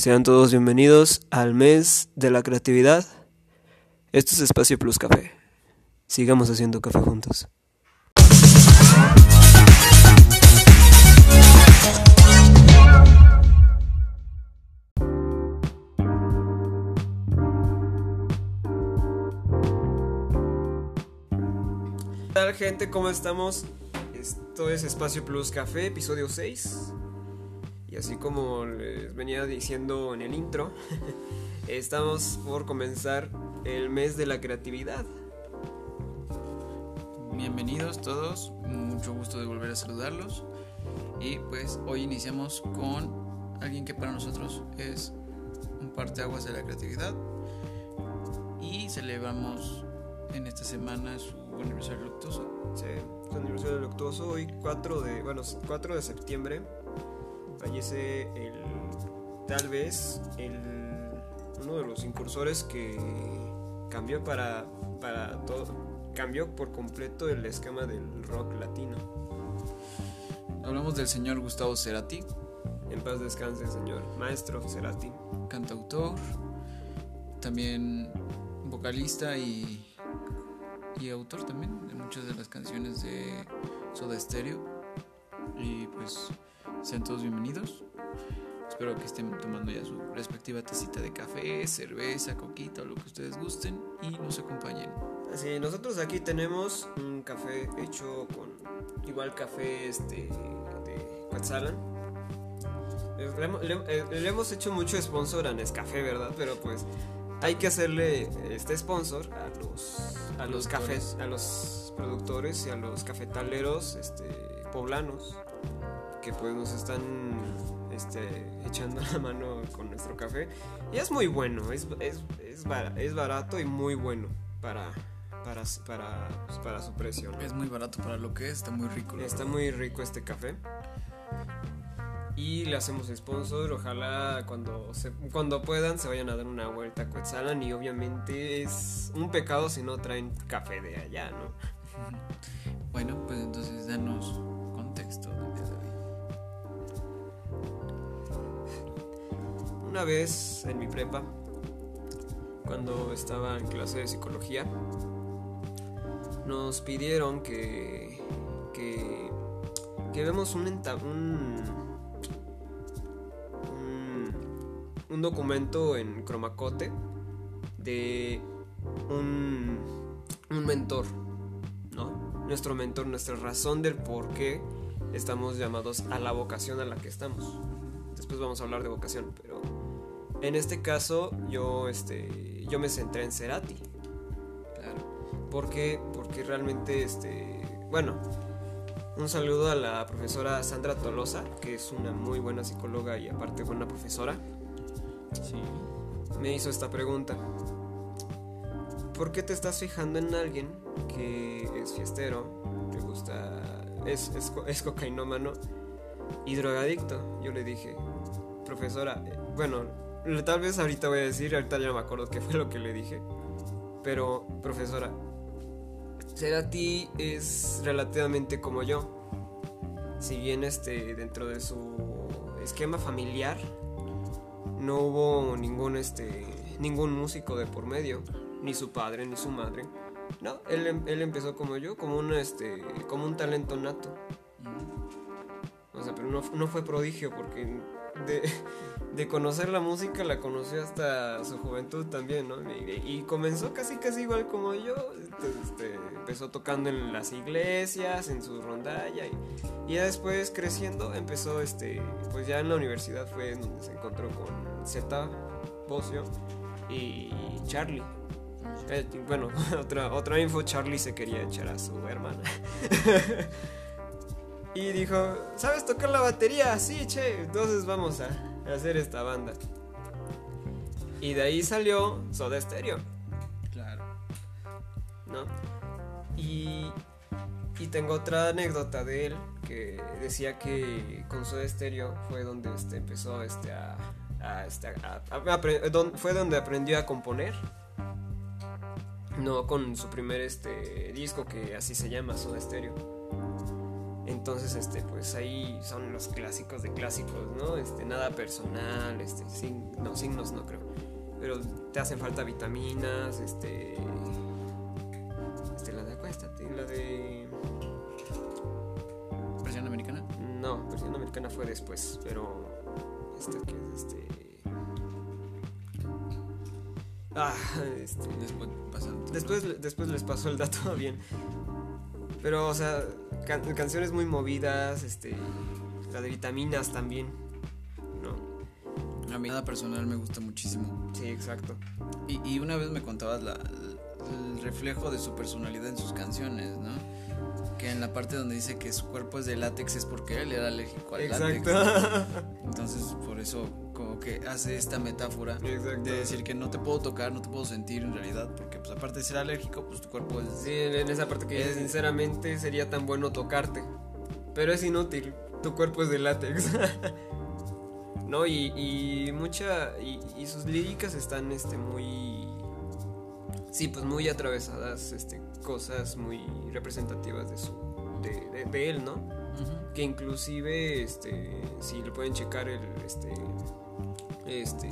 Sean todos bienvenidos al mes de la creatividad. Esto es Espacio Plus Café. Sigamos haciendo café juntos. ¿Qué tal gente? ¿Cómo estamos? Esto es Espacio Plus Café, episodio 6. Y así como les venía diciendo en el intro, estamos por comenzar el mes de la creatividad. Bienvenidos todos, mucho gusto de volver a saludarlos. Y pues hoy iniciamos con alguien que para nosotros es un parteaguas de la creatividad. Y celebramos en esta semana su aniversario luctuoso. Sí, su aniversario luctuoso, hoy 4 de, bueno, 4 de septiembre fallece el tal vez el uno de los incursores que cambió para para todo cambió por completo el esquema del rock latino. Hablamos del señor Gustavo Cerati, En paz descanse, señor maestro Cerati. cantautor, también vocalista y, y autor también de muchas de las canciones de Soda Stereo. Y pues sean todos bienvenidos. Espero que estén tomando ya su respectiva tacita de café, cerveza, coquita o lo que ustedes gusten y nos acompañen. Así, nosotros aquí tenemos un café hecho con igual café este de Quetzalan. Le, hemos- le- eh, le hemos hecho mucho sponsor a Nescafé, ¿verdad? Pero pues hay que hacerle este sponsor a los a los cafés, a los productores y a los cafetaleros este poblanos que pues nos están este, echando la mano con nuestro café. Y es muy bueno, es, es, es, es barato y muy bueno para, para, para, pues, para su precio. ¿no? Es muy barato para lo que es, está muy rico. Está verdad. muy rico este café. Y le hacemos sponsor. Ojalá cuando, se, cuando puedan se vayan a dar una vuelta a Quetzalan. Y obviamente es un pecado si no traen café de allá, ¿no? Bueno, pues entonces danos Una vez en mi prepa, cuando estaba en clase de psicología, nos pidieron que, que, vemos un, un, un documento en cromacote de un, un mentor, ¿no? Nuestro mentor, nuestra razón del por qué estamos llamados a la vocación a la que estamos. Después vamos a hablar de vocación, pero en este caso yo, este, yo me centré en Cerati. Claro. ¿Por qué? Porque realmente, este, bueno, un saludo a la profesora Sandra Tolosa, que es una muy buena psicóloga y aparte buena profesora. Sí. Me hizo esta pregunta. ¿Por qué te estás fijando en alguien que es fiestero, le gusta, es, es, es cocainómano y drogadicto? Yo le dije, profesora, eh, bueno, tal vez ahorita voy a decir, ahorita ya no me acuerdo qué fue lo que le dije, pero profesora, Cerati es relativamente como yo. Si bien este dentro de su esquema familiar no hubo ningún este ningún músico de por medio, ni su padre ni su madre. No, él, em- él empezó como yo, como un este como un talento nato. O sea, pero no, no fue prodigio porque de, de conocer la música la conoció hasta su juventud también, ¿no? Y, y comenzó casi casi igual como yo. este, empezó tocando en las iglesias, en su rondalla y, y ya después creciendo empezó este pues ya en la universidad fue donde se encontró con Z, Bocio y Charlie. Eh, bueno, otra, otra info, Charlie se quería echar a su hermana. y dijo, ¿sabes tocar la batería? Sí, che, entonces vamos a hacer esta banda. Y de ahí salió Soda Stereo, Claro. ¿no? Y, y tengo otra anécdota de él que decía que con Soda Stereo fue donde este, empezó este, a, a, este, a- a- apre- don- fue donde aprendió a componer. No con su primer este, disco que así se llama Soda Stereo. Entonces, este, pues ahí son los clásicos de clásicos, ¿no? Este, nada personal, este, sin, no, signos no creo. Pero te hacen falta vitaminas, este. Este, la de acuéstate, la de. ¿Versión americana? No, versión americana fue después, pero. Este que es este. Ah, este. Después pasan. Después, después les pasó el dato bien. Pero, o sea, can- canciones muy movidas, este. La de vitaminas también. ¿No? A mí nada personal me gusta muchísimo. Sí, exacto. Y, y una vez me contabas la, el reflejo de su personalidad en sus canciones, ¿no? Que en la parte donde dice que su cuerpo es de látex es porque él era alérgico al Exacto. látex. Entonces, por eso como que hace esta metáfora Exacto. de decir que no te puedo tocar, no te puedo sentir en realidad, porque pues aparte de ser alérgico, pues tu cuerpo es... Sí, en esa parte que dice, sinceramente sería tan bueno tocarte. Pero es inútil. Tu cuerpo es de látex. no, y, y mucha. Y, y sus líricas están este muy. Sí, pues muy atravesadas, este, cosas muy representativas de su. de, de- de él, ¿no? Que inclusive, este. Si lo pueden checar el. este. Este.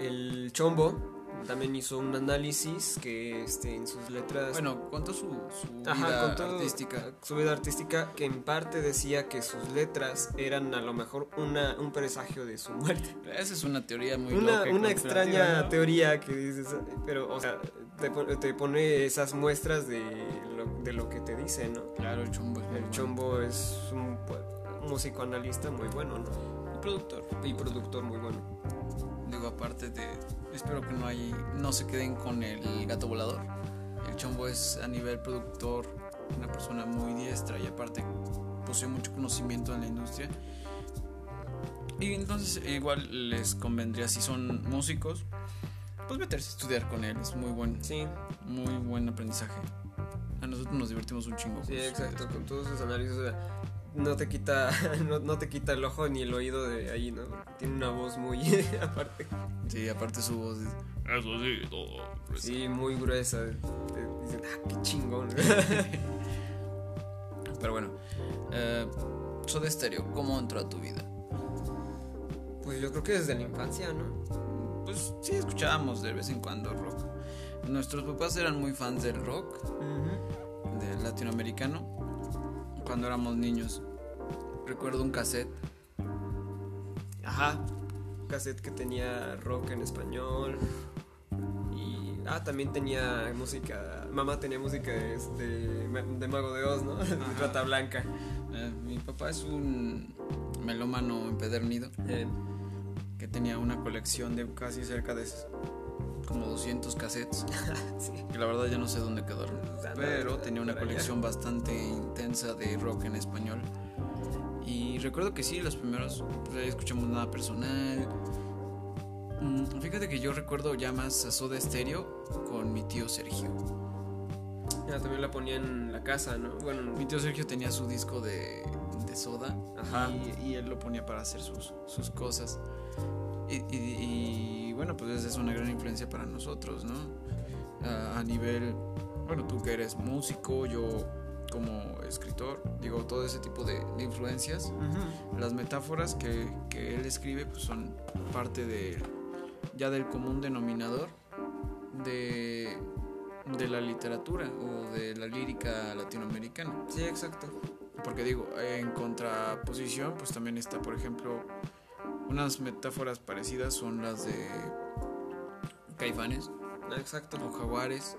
El chombo también hizo un análisis que este, en sus letras. Bueno, contó su, su Ajá, vida con todo- artística. Su vida artística, que en parte decía que sus letras eran a lo mejor una, un presagio de su muerte. Esa es una teoría muy Una, loca y una extraña ¿no? teoría que dices, pero, o sea, te, te pone esas muestras de lo, de lo que te dice, ¿no? Claro, el chombo es El bueno. Chombo es un pues, músico analista muy bueno, ¿no? El productor. Y productor muy bueno. Digo, aparte de. Espero que no hay. No se queden con el gato volador. El chombo es a nivel productor una persona muy diestra y aparte posee mucho conocimiento en la industria. Y entonces, igual les convendría, si son músicos, pues meterse a estudiar con él. Es muy buen, Sí, muy buen aprendizaje. A nosotros nos divertimos un chingo. sí, exacto, con todos sus análisis. No te quita no, no te quita el ojo ni el oído de ahí, ¿no? Porque Tiene una voz muy aparte. Sí, aparte su voz es. Eso sí, todo. Sí, muy gruesa. Te dicen, ah, qué chingón. Pero bueno, eh, Soda Stereo, ¿cómo entró a tu vida? pues yo creo que desde la infancia, ¿no? Pues sí, escuchábamos de vez en cuando rock. Nuestros papás eran muy fans del rock, del latinoamericano, cuando éramos niños. Recuerdo un cassette. Ajá. Un cassette que tenía rock en español. Y. Ah, también tenía música. Mamá tenía música de, de, de Mago de Oz, ¿no? De Rata Blanca. Eh, mi papá es un melómano empedernido Eh, que tenía una colección de casi cerca de como 200 cassettes. sí. Que la verdad ya no sé dónde quedaron. Pero tenía una colección bastante intensa de rock en español. Y recuerdo que sí, los primeros pues, escuchamos nada personal. Mm, Fíjate que yo recuerdo ya más a Soda Stereo con mi tío Sergio. Ya, también la ponía en la casa, ¿no? Bueno, Mi tío Sergio tenía su disco de, de Soda Ajá. y, y él lo ponía para hacer sus, sus cosas. Y, y- y, bueno, pues esa es una gran influencia para nosotros, ¿no? A, nivel, bueno, tú que eres músico, yo como escritor, digo, todo ese tipo de, de influencias, las metáforas que, que él escribe pues son parte de, ya del común denominador de, de la literatura o de la lírica latinoamericana. Sí, exacto. Porque digo, en contraposición, pues también está, por ejemplo, unas metáforas parecidas son las de caifanes Exacto. o jaguares,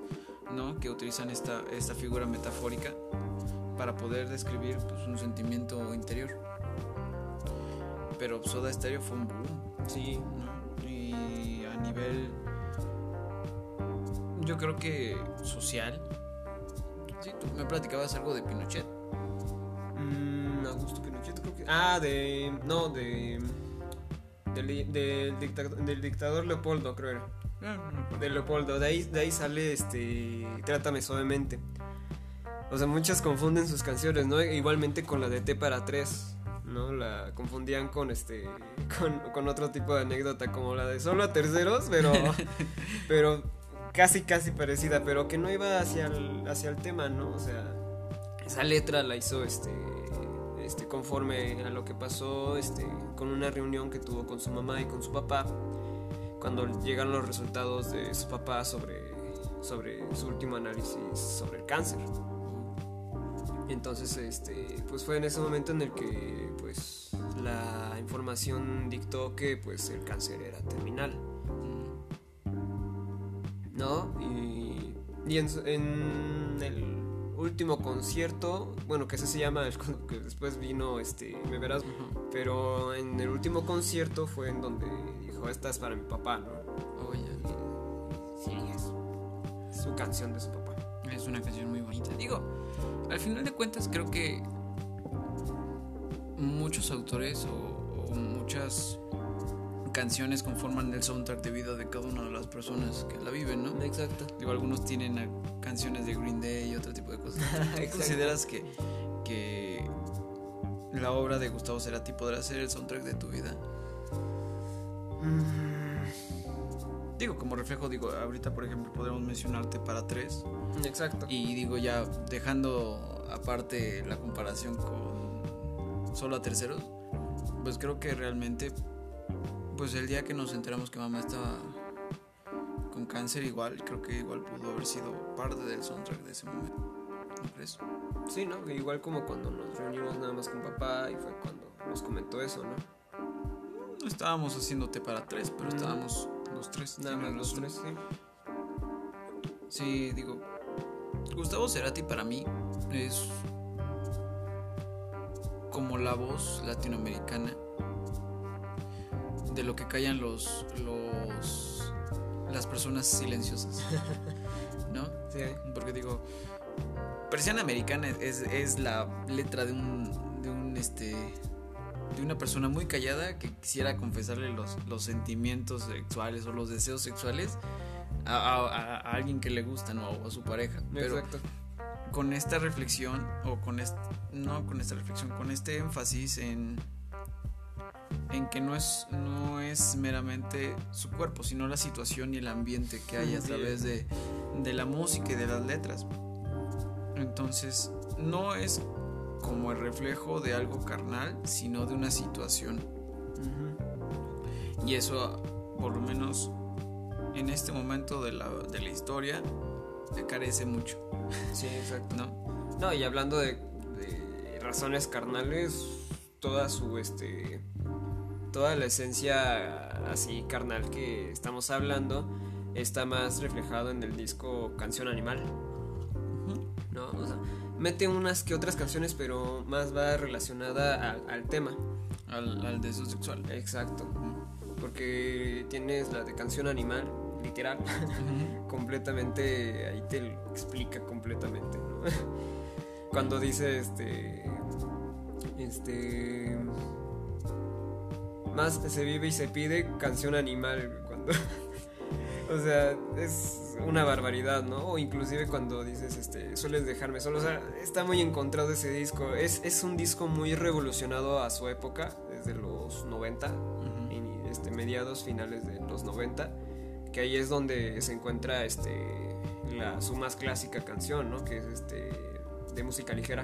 ¿no? Que utilizan esta, esta figura metafórica para poder describir pues, un sentimiento interior. Pero Soda Stereo fue un boom, Sí. ¿no? Y a nivel, yo creo que social. Sí, tú me platicabas algo de Pinochet. Mm, Augusto Pinochet, creo que. Ah, de. No, de. Del, del, dicta- del dictador Leopoldo, creo era. Acuerdo. De Leopoldo. De ahí, de ahí sale este. Trátame suavemente. O sea, muchas confunden sus canciones, ¿no? Igualmente con la de T para tres. ¿No? La confundían con este. Con, con otro tipo de anécdota, como la de solo a terceros, pero. pero casi, casi parecida, pero que no iba hacia el, hacia el tema, ¿no? O sea. esa letra la hizo este, este conforme a lo que pasó este, con una reunión que tuvo con su mamá y con su papá cuando llegan los resultados de su papá sobre, sobre su último análisis sobre el cáncer. Entonces, este, pues fue en ese momento en el que pues la información dictó que pues el cáncer era terminal. ¿No? Y, y en, en, el último concierto, bueno, que ese se llama, el, que después vino, este, me verás, pero en el último concierto fue en donde dijo, esta es para mi papá, ¿no? Oye. Sí, es su canción de su papá. Es una canción muy bonita. Digo, al final de cuentas creo que muchos autores o, o muchas canciones conforman el soundtrack de vida de cada una de las personas que la viven, ¿no? Exacto. Digo, algunos tienen canciones de Green Day y otro tipo de cosas. ¿Tú Exacto. consideras que, que la obra de Gustavo Cerati podrá ser el soundtrack de tu vida? Digo, como reflejo, digo, ahorita por ejemplo podemos mencionarte para tres Exacto. y digo ya dejando aparte la comparación con solo a terceros, pues creo que realmente, pues el día que nos enteramos que mamá estaba con cáncer igual, creo que igual pudo haber sido parte del soundtrack de ese momento. ¿No crees? Sí, ¿no? Igual como cuando nos reunimos nada más con papá y fue cuando nos comentó eso, ¿no? No estábamos haciéndote para tres, pero Mm. estábamos los tres. Nada más los tres, sí. Sí, digo, Gustavo Cerati para mí es como la voz latinoamericana de lo que callan los los las personas silenciosas, ¿no? Sí, Porque digo, Persiana Americana es, es la letra de un de un este de una persona muy callada que quisiera confesarle los, los sentimientos sexuales o los deseos sexuales a, a- a- a alguien que le gusta, ¿no? O a su pareja. Pero exacto. con esta reflexión, o con este, no con esta reflexión, con este énfasis en, en que no es, no es meramente su cuerpo, sino la situación y el ambiente que hay a través de, de la música y de las letras. Entonces, no es como el reflejo de algo carnal, sino de una situación. Y eso, por lo menos en este momento de la, de la historia, carece mucho, Sí, exacto. ¿no? No, y hablando de, de razones carnales, toda su este toda la esencia así carnal que estamos hablando está más reflejado en el disco Canción Animal, ¿no? O sea, mete unas que otras canciones, pero más va relacionada al tema. Al, al deseo sexual. Exacto. Porque tienes la de Canción Animal, literal, completamente, ahí te lo explica completamente, ¿no? Cuando dice este, este, más se vive y se pide canción animal, cuando, o sea, es una barbaridad, ¿no? O inclusive cuando dices, este, sueles dejarme solo, o sea, está muy encontrado ese disco, es, es un disco muy revolucionado a su época, desde los 90, Ujú. y, este, mediados, finales de los 90, que ahí es donde se encuentra este, la, su más clásica canción, ¿no? Que es este, de música ligera.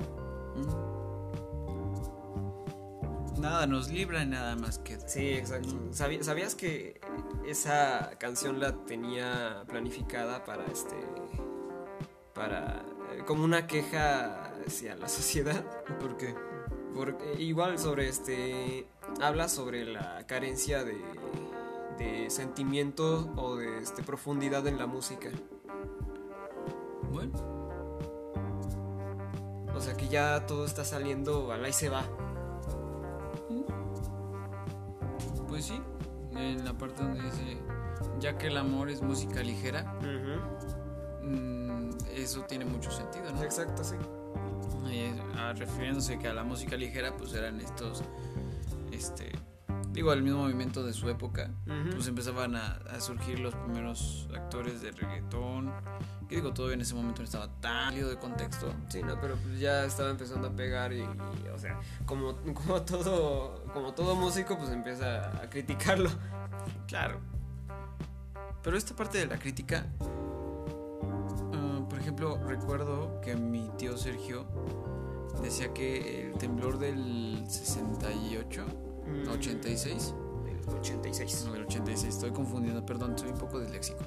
Nada nos libra y nada más queda. Sí, exacto. ¿Sabi- ¿Sabías que esa canción la tenía planificada para este, para eh, como una queja hacia la sociedad? ¿Por qué? Porque igual sobre este habla sobre la carencia de, de sentimientos o de este, profundidad en la música. Bueno, O sea que ya todo está saliendo al se va. Pues sí. En la parte donde dice, ya que el amor es música ligera, mm, eso tiene mucho sentido, ¿no? Exacto, sí. Y, ah, refiriéndose que a la música ligera, pues eran estos, este, digo, el mismo movimiento de su época, Ujú. pues empezaban a, a surgir los primeros actores de reggaetón, que digo, todavía en ese momento no estaba tan lío de contexto. Sí, no, pero pues ya estaba empezando a pegar y, y, o sea, como, como todo como todo músico pues empieza a criticarlo. Claro. Pero esta parte de la crítica, ah, por ejemplo, recuerdo que mi tío Sergio decía que el temblor del 68, Mm, 86, del 86. no, del 86, estoy confundiendo, perdón, soy un poco disléxico.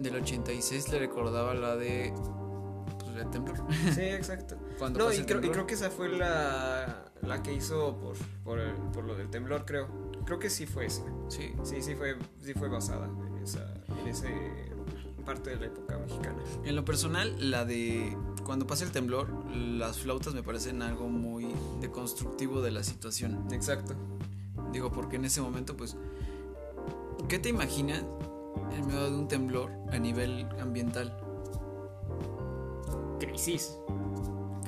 Del 86 le recordaba la de. Pues el temblor. Sí, exacto. Cuando No, y creo, y creo que esa fue la, la que hizo por, por, el- por lo del temblor, creo. Creo que sí fue esa. Sí. Sí, sí fue, sí fue basada en esa, en ese parte de la época mexicana. En lo personal, la de cuando pasa el temblor, las flautas me parecen algo muy deconstructivo de la situación. Exacto. Digo, porque en ese momento, pues, ¿qué te imaginas en medio de un temblor a nivel ambiental? Crisis.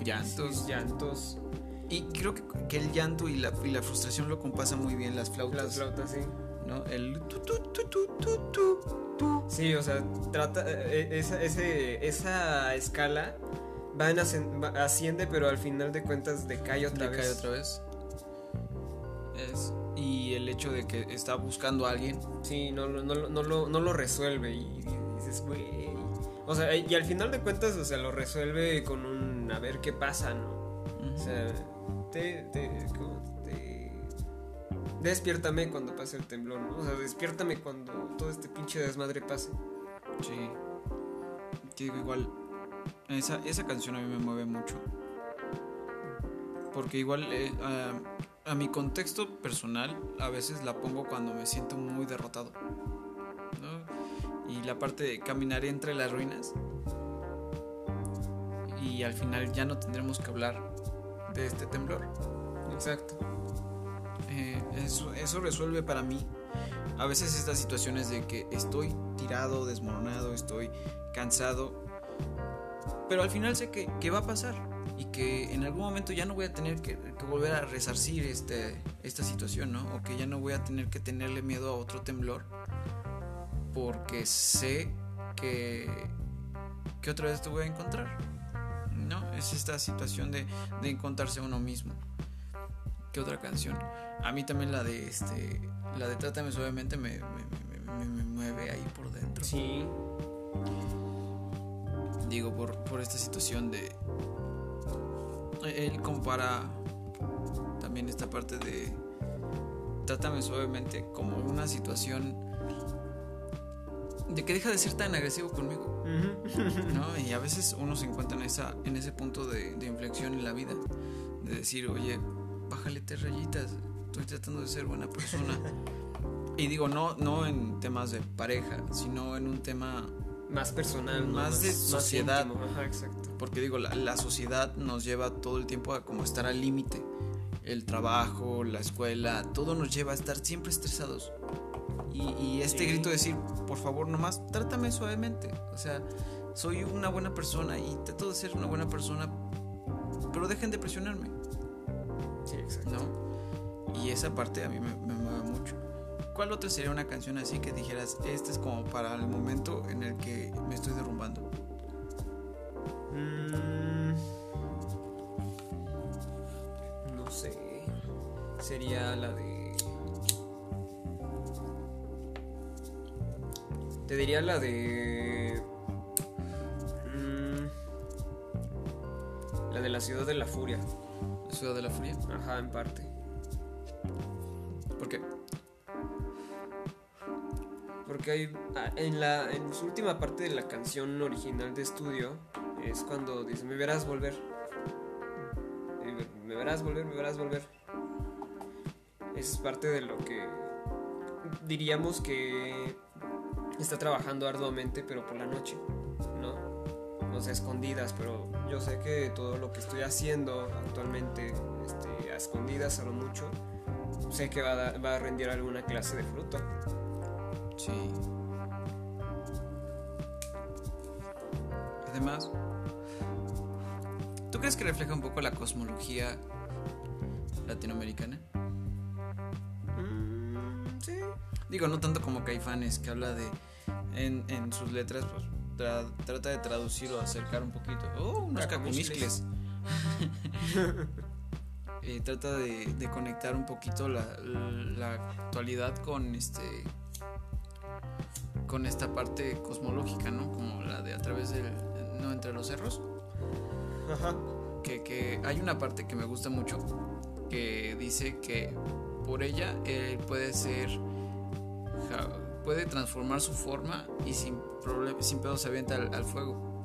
Llantos. Llantos. Y creo que, que el llanto y la, y la frustración lo compasan muy bien las flautas. Las flautas, sí. ¿no? El tu, tu, tu, tu, tu, tu, tu. Sí, o sea, trata. eh, Esa, ese, esa escala va en asciende, pero al final de cuentas decae otra vez. cae otra vez. Es, y el hecho de que está buscando a alguien. Sí, no, lo- no, no, lo, no lo resuelve y, y dices, güey. O sea, y al final de cuentas, o sea, lo resuelve con un a ver qué pasa, ¿no? O sea, te, te, ¿cómo te- Despiértame cuando pase el temblor, ¿no? O sea, despiértame cuando todo este pinche desmadre pase. Sí. Te digo, igual, esa, esa canción a mí me mueve mucho. Porque igual, eh, a, a mi contexto personal, a veces la pongo cuando me siento muy derrotado. ¿no? Y la parte de caminar entre las ruinas. Y al final ya no tendremos que hablar de este temblor. Exacto. Eh, eso, eso resuelve para mí a veces estas situaciones de que estoy tirado, desmoronado, estoy cansado, pero al final sé que, que va a pasar y que en algún momento ya no voy a tener que, volver a resarcir este, esta situación, ¿no? O que ya no voy a tener que tenerle miedo a otro temblor porque sé que, que otra vez te voy a encontrar. Es esta situación de, de encontrarse a uno mismo. ¿Qué otra canción? A mí también la de este. La de Trátame suavemente me, me, me- me- me mueve ahí por dentro. Sí. Digo, por, por esta situación de. Él compara también esta parte de. Trátame suavemente como una situación. De que deja de ser tan agresivo conmigo. ¿no? Y a veces uno se encuentra en, esa, en ese punto de, de inflexión en la vida, de decir, oye, bájale tres rayitas, estoy tratando de ser buena persona. y digo, no, no en temas de pareja, sino en un tema, Más personal. Más de sociedad. Ajá, exacto. porque digo, la, la sociedad nos lleva todo el tiempo a como estar al límite. El trabajo, la escuela, todo nos lleva a estar siempre estresados. Y, y este Sí. grito de decir, por favor, nomás trátame suavemente. O sea, soy una buena persona y trato de ser una buena persona, pero dejen de presionarme, Sí, exacto. ¿no? Y esa parte a mí me, me mueve mucho. ¿Cuál otra sería una canción así que dijeras, este es como para el momento en el que me estoy derrumbando? Mm, no sé. Sería la de. Te diría la de. mm, la de la ciudad de la furia. La ciudad de la furia. Ajá, en parte. ¿Por qué? Porque hay, ah, en, la, en su última parte de la canción original de estudio es cuando dice, me verás volver. Me verás volver, me verás volver. Es parte de lo que diríamos que está trabajando arduamente, pero por la noche, ¿no? O sea, escondidas, pero yo sé que todo lo que estoy haciendo actualmente, este, a escondidas a lo mucho, sé que va a, va a rendir alguna clase de fruto. Sí. Además, ¿tú crees que refleja un poco la cosmología latinoamericana? Mm, sí. Digo, no tanto como Caifanes, que habla de. En, en sus letras, pues tra- trata de traducir o acercar un poquito. ¡Oh, unos Cacumiscles. cacumiscles! Eh, trata de, de conectar un poquito la, la actualidad con este. con esta parte cosmológica, ¿no? Como la de a través del. no entre los cerros. Ajá. que, que hay una parte que me gusta mucho que dice que por ella él puede ser puede transformar su forma y sin sin pedo se avienta al, al fuego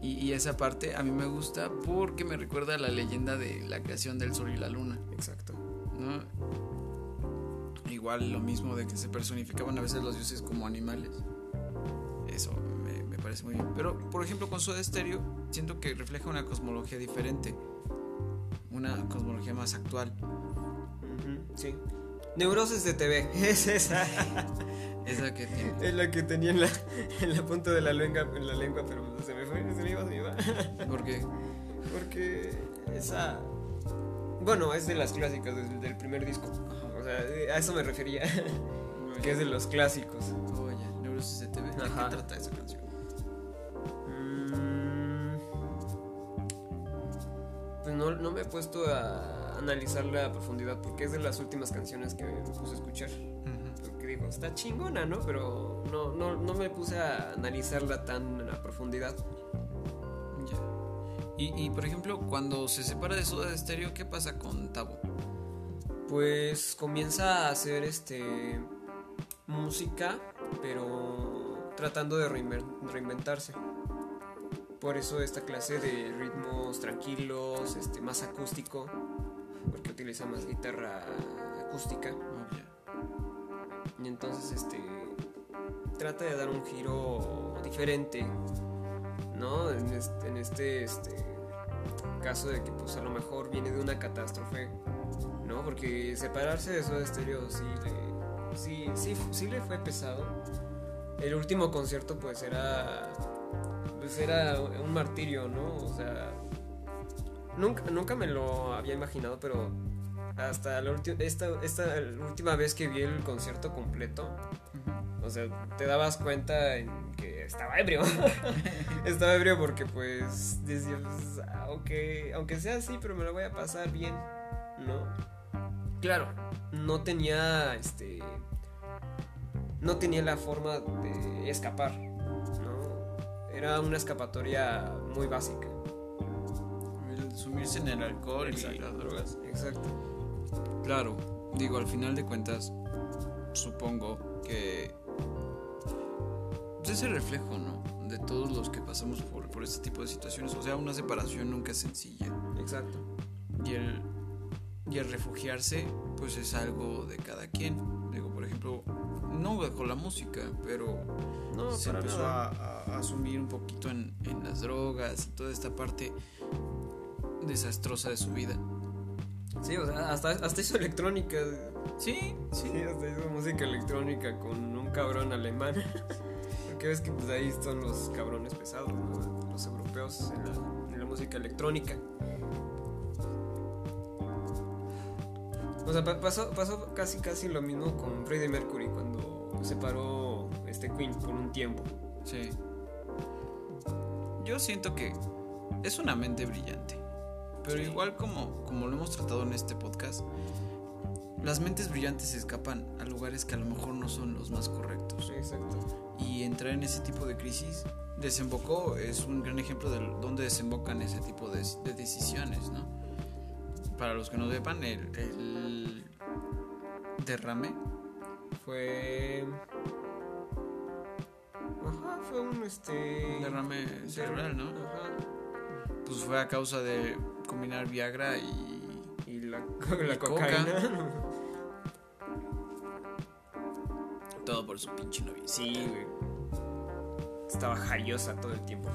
y, y esa parte a mí me gusta porque me recuerda a la leyenda de la creación del sol y la luna Exacto. ¿no? Igual lo mismo de que se personificaban a veces los dioses como animales. Eso me, me parece muy bien. Pero, por ejemplo, con Soda Stereo siento que refleja una cosmología diferente. Una cosmología más actual. Ujú, Sí. Neurosis de TV. Es esa. Esa que tiene. Es la que tenía en la, en la punta de la lengua, en la lengua, pero se me fue, se me iba, se me iba. Porque Porque esa. Bueno, es de las clásicas, del primer disco. O sea, a eso me refería. que es de los clásicos. Oye, Neurosis de TV. ¿De Ajá. qué trata esa canción? Mm, Pues no, no me he puesto a analizarla a profundidad porque es de las últimas canciones que me puse a escuchar. Porque digo, está chingona, ¿no? Pero no, no, no me puse a analizarla tan a profundidad. Ya. Y, y, por ejemplo, cuando se separa de Soda Stereo, ¿qué pasa con Tabo? Pues comienza a hacer este música, pero tratando de reinven- reinventarse. Por eso esta clase de ritmos tranquilos, este más acústico, porque utiliza más guitarra acústica. Oh, ya. Y entonces este trata de dar un giro diferente, ¿no? En este, en este, este caso de que pues a lo mejor viene de una catástrofe, ¿no? Porque separarse de Soda Stereo sí le, sí, sí, sí le fue pesado. El último concierto pues era pues era un martirio, ¿no? O sea, nunca, nunca me lo había imaginado, pero hasta la esta, esta última vez que vi el concierto completo, o sea, te dabas cuenta en que estaba ebrio. estaba ebrio porque pues decías, "Ah, aunque sea así, pero me lo voy a pasar bien, ¿no? Claro, no tenía este no tenía la forma de escapar, ¿no? Era una escapatoria muy básica. Sumirse en el alcohol y las drogas. Exacto. Claro, digo, al final de cuentas, supongo que pues, es el reflejo, ¿no? De todos los que pasamos por, por este tipo de situaciones. O sea, una separación nunca es sencilla. Exacto. Y el, y el refugiarse, pues es algo de cada quien. Digo, por ejemplo, no bajo la música, pero No, se empezó a, a asumir un poquito en, en las drogas y toda esta parte desastrosa de su vida. Sí, o sea, hasta, hasta hizo electrónica. Sí, sí. Sí, hasta hizo música electrónica con un cabrón alemán. Porque ves que pues ahí son los cabrones pesados, ¿no? Los europeos en la, en la música electrónica. O sea, pa- pasó, pasó casi casi lo mismo con Freddie Mercury cuando se paró este Queen por un tiempo. Sí. Yo siento que es una mente brillante. Pero Sí. igual como, como lo hemos tratado en este podcast, las mentes brillantes se escapan a lugares que a lo mejor no son los más correctos. Exacto. Y entrar en ese tipo de crisis desembocó, es un gran ejemplo de dónde desembocan ese tipo de, de decisiones, ¿no? Para los que no sepan, el, el derrame Fue. Ajá, fue un este. un derrame cerebral, ¿no? Ajá. Pues fue a causa de combinar Viagra y Y la, la Y cocaína. todo por su pinche novia. Sí, güey. Estaba jariosa todo el tiempo.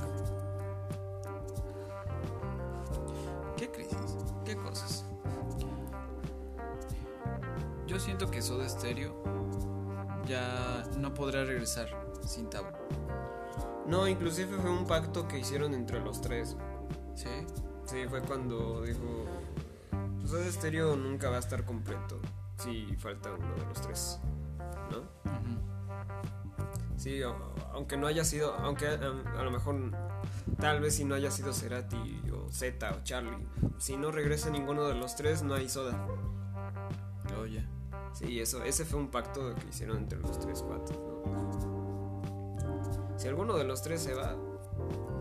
¿Qué crisis? ¿Qué cosas? Yo siento que Soda Stereo ya no podrá regresar sin Tabo. No, inclusive fue un pacto que hicieron entre los tres. ¿Sí? Sí, fue cuando dijo. Pues el estéreo nunca va a estar completo. Si falta uno de los tres. ¿No? Sí, o- aunque no haya sido. Aunque a, a lo mejor. Tal vez si no haya sido Cerati o Z o Charlie. Si no regresa ninguno de los tres, no hay soda. Oye. Sí, eso, ese fue un pacto que hicieron entre los tres cuatro. ¿no? Si alguno de los tres se va,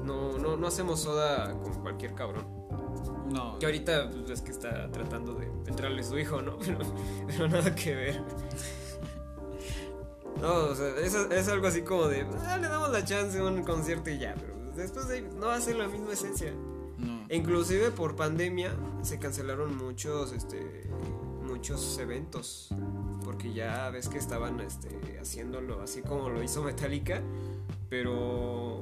no, no, no hacemos soda con cualquier cabrón. No. Que ahorita pues, es que está tratando de entrarle su hijo, ¿no? Pero, pero nada que ver. No, o sea, es, es algo así como de, ah, le damos la chance a un concierto y ya, pero después de ahí no va a ser la misma esencia. No. E inclusive por pandemia se cancelaron muchos, este, muchos eventos. Porque ya ves que estaban este, haciéndolo así como lo hizo Metallica. Pero,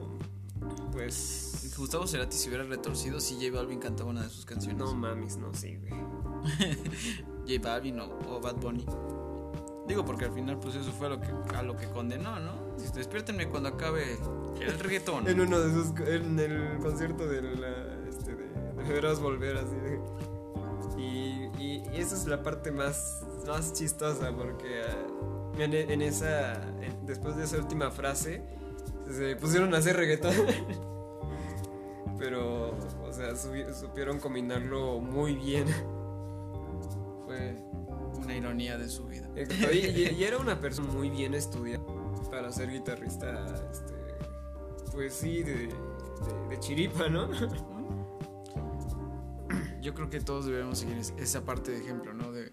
pues... Gustavo Cerati se hubiera retorcido si J Balvin cantaba una de sus canciones. No mames, no, sí, güey. J Balvin o, o Bad Bunny. Digo, porque al final, pues eso fue a lo que, a lo que condenó, ¿no? Despiértenme cuando acabe el reggaetón. En uno de esos, en el concierto de la, este, de, Volver, así de... Y, y, y esa es la parte más, más chistosa, porque ah, en, en esa, en- después de esa última frase, se pusieron a hacer reggaetón. Pero, o sea, supieron combinarlo muy bien. Fue una ironía de su vida. Y, y- y era una persona muy bien estudiada para ser guitarrista, este, pues sí, de, de, de chiripa, ¿no? Yo creo que todos debemos seguir es- esa parte de ejemplo, ¿no? De,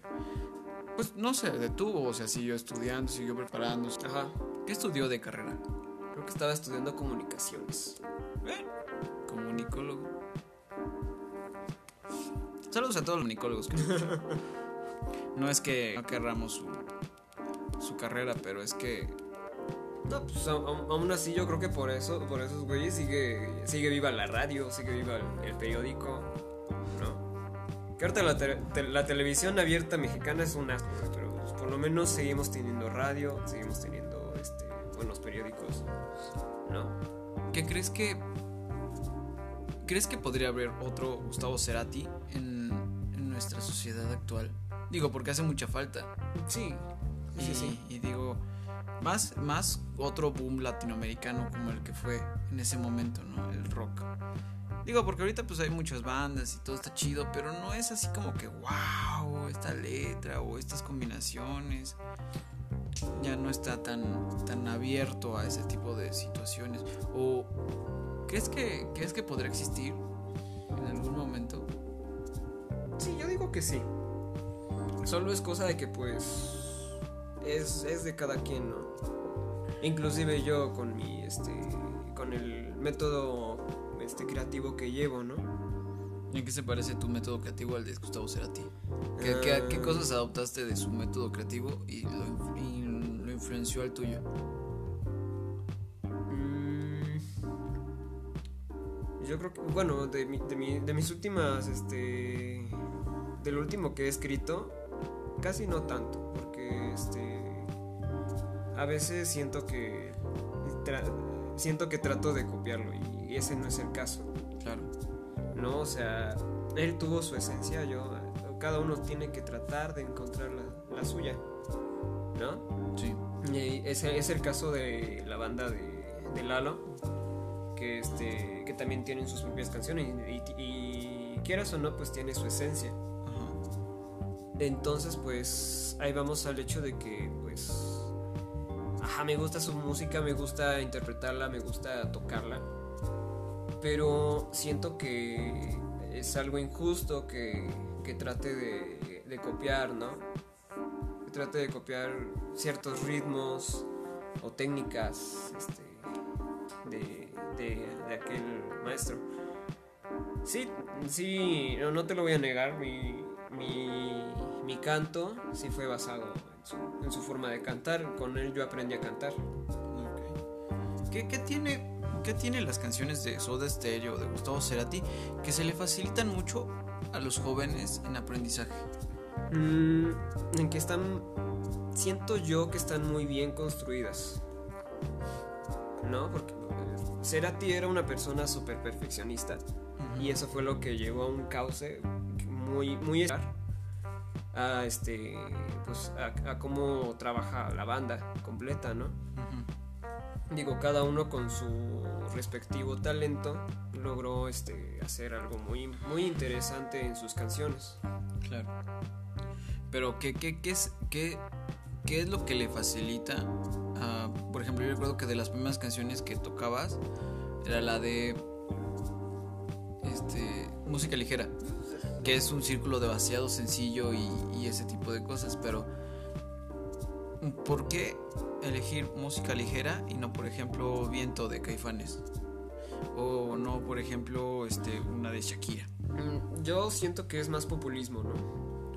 pues no se detuvo, o sea, siguió estudiando, siguió preparándose. Ajá. ¿Qué estudió de carrera? Creo que estaba estudiando comunicaciones. Comunicólogo. Saludos a todos los comunicólogos que. No es que no querramos su, su carrera, pero es que No, pues aún así yo creo que por eso, por esos güeyes sigue, sigue viva la radio, sigue viva el, el periódico, ¿no? Que ahorita la, te- te- la televisión abierta mexicana es un asco, güey, pero pues, por lo menos seguimos teniendo radio, seguimos teniendo este, buenos periódicos, ¿no? ¿Qué crees que crees que podría haber otro Gustavo Cerati en, en nuestra sociedad actual? Digo, porque hace mucha falta. Sí, Y, sí, sí. y digo, más, más otro boom latinoamericano como el que fue en ese momento, ¿no? El rock. Digo, porque ahorita pues hay muchas bandas y todo está chido, pero no es así como que, wow, esta letra o estas combinaciones. Ya no está tan, tan abierto a ese tipo de situaciones. ¿O crees que, crees que podrá existir en algún momento? Sí, yo digo que sí. Solo es cosa de que pues es, es de cada quien, ¿no? Inclusive yo con mi este con el método este creativo que llevo, ¿no? ¿Y en qué se parece tu método creativo al de Gustavo Cerati? ¿Qué, qué- qué Ah. cosas adoptaste de su método creativo y lo, inf- y lo influenció al tuyo? Mm, yo creo que bueno, de, mi- de, mi- de mis últimas este del último que he escrito casi no tanto, porque este a veces siento que siento que trato de copiarlo y ese no es el caso. Claro. ¿No? O sea, él tuvo su esencia, yo, cada uno tiene que tratar de encontrar la, la suya, ¿no? Sí. Y ese es el caso de la banda de, de Lalo, que, este, que también tienen sus propias canciones y, y- y quieras o no, pues tiene su esencia. Entonces, pues ahí vamos al hecho de que, pues, ajá, me gusta su música, me gusta interpretarla, me gusta tocarla, pero siento que es algo injusto que, que trate de, copiar, ¿no? Que trate de copiar ciertos ritmos o técnicas este, de, de, aquel maestro. Sí, sí, no, no te lo voy a negar, mi, mi, canto sí fue basado en su, forma de cantar, con él yo aprendí a cantar. ¿Qué, qué tiene, ¿Qué tiene las canciones de Soda Stereo, de Gustavo Cerati, que se le facilitan mucho a los jóvenes en aprendizaje? Mm, en que están, siento yo que están muy bien construidas, ¿no? Porque eh, Cerati era una persona súper perfeccionista. Y eso fue lo que llevó a un cauce muy, muy a este, pues a, a cómo trabaja la banda completa, ¿no? Digo, cada uno con su respectivo talento logró este, hacer algo muy, muy interesante en sus canciones. Claro. Pero, ¿qué, qué, qué es, qué, qué es lo que le facilita? por ejemplo, yo recuerdo que de las primeras canciones que tocabas era la de este, música ligera, que es un círculo demasiado sencillo y ese tipo de cosas, pero ¿por qué elegir música ligera y no, por ejemplo, Viento de Caifanes? O no, por ejemplo, este, una de Shakira. Mm, Yo siento que es más populismo, ¿no?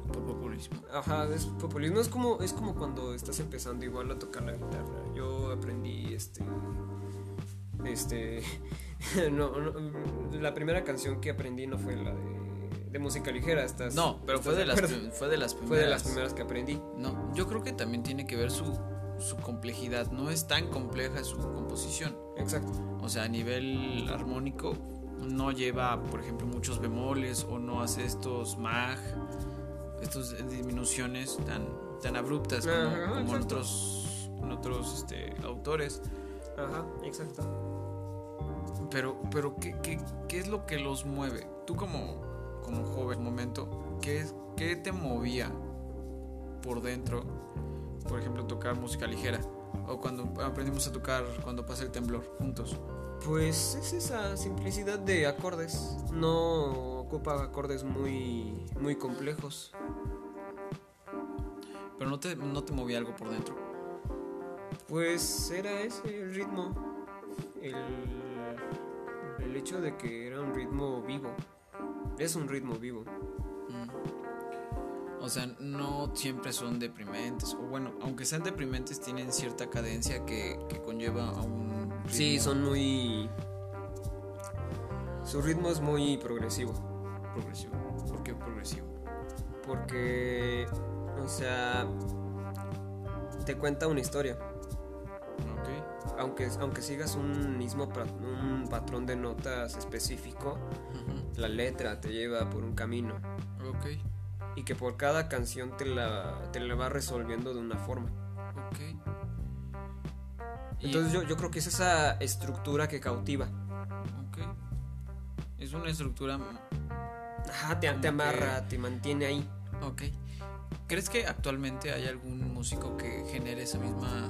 Por populismo. Ajá, es populismo. Es como, es como cuando estás empezando igual a tocar la guitarra. Yo aprendí este. Este. no, no, la primera canción que aprendí no fue la de, de música ligera. ¿estás, No, pero fue de, las, fue de las primeras. Fue de las primeras que aprendí. No, yo creo que también tiene que ver su, su complejidad. No es tan compleja su composición. Exacto. O sea, a nivel armónico no lleva, por ejemplo, muchos bemoles o no hace estos mag, estas disminuciones tan, tan abruptas como, Ajá, como en otros, en otros este, autores. Ajá, exacto. Pero, pero ¿qué, qué, qué es lo que los mueve? Tú como, como joven momento, ¿qué, ¿qué te movía por dentro? Por ejemplo, tocar música ligera. O cuando aprendimos a tocar cuando pasa el temblor juntos. Pues es esa simplicidad de acordes. No ocupa acordes muy, muy complejos. Pero no te, no te movía algo por dentro. Pues era ese el ritmo. El, el hecho de que era un ritmo vivo. Es un ritmo vivo. O sea, no siempre son deprimentes. O bueno, aunque sean deprimentes, tienen cierta cadencia que, que conlleva a un. Sí, ritmo son muy... Su ritmo es muy progresivo. progresivo. ¿Por qué progresivo? Porque, o sea, te cuenta una historia. Ok. Aunque, aunque sigas un mismo un patrón de notas específico, la letra te lleva por un camino. Ok. Y que por cada canción te la, te la va resolviendo de una forma. Ok. Entonces yo, yo creo que es esa estructura que cautiva. Ok. Es una estructura. Ajá, te, te amarra, que- te mantiene ahí. Ok. ¿Crees que actualmente hay algún músico que genere esa misma.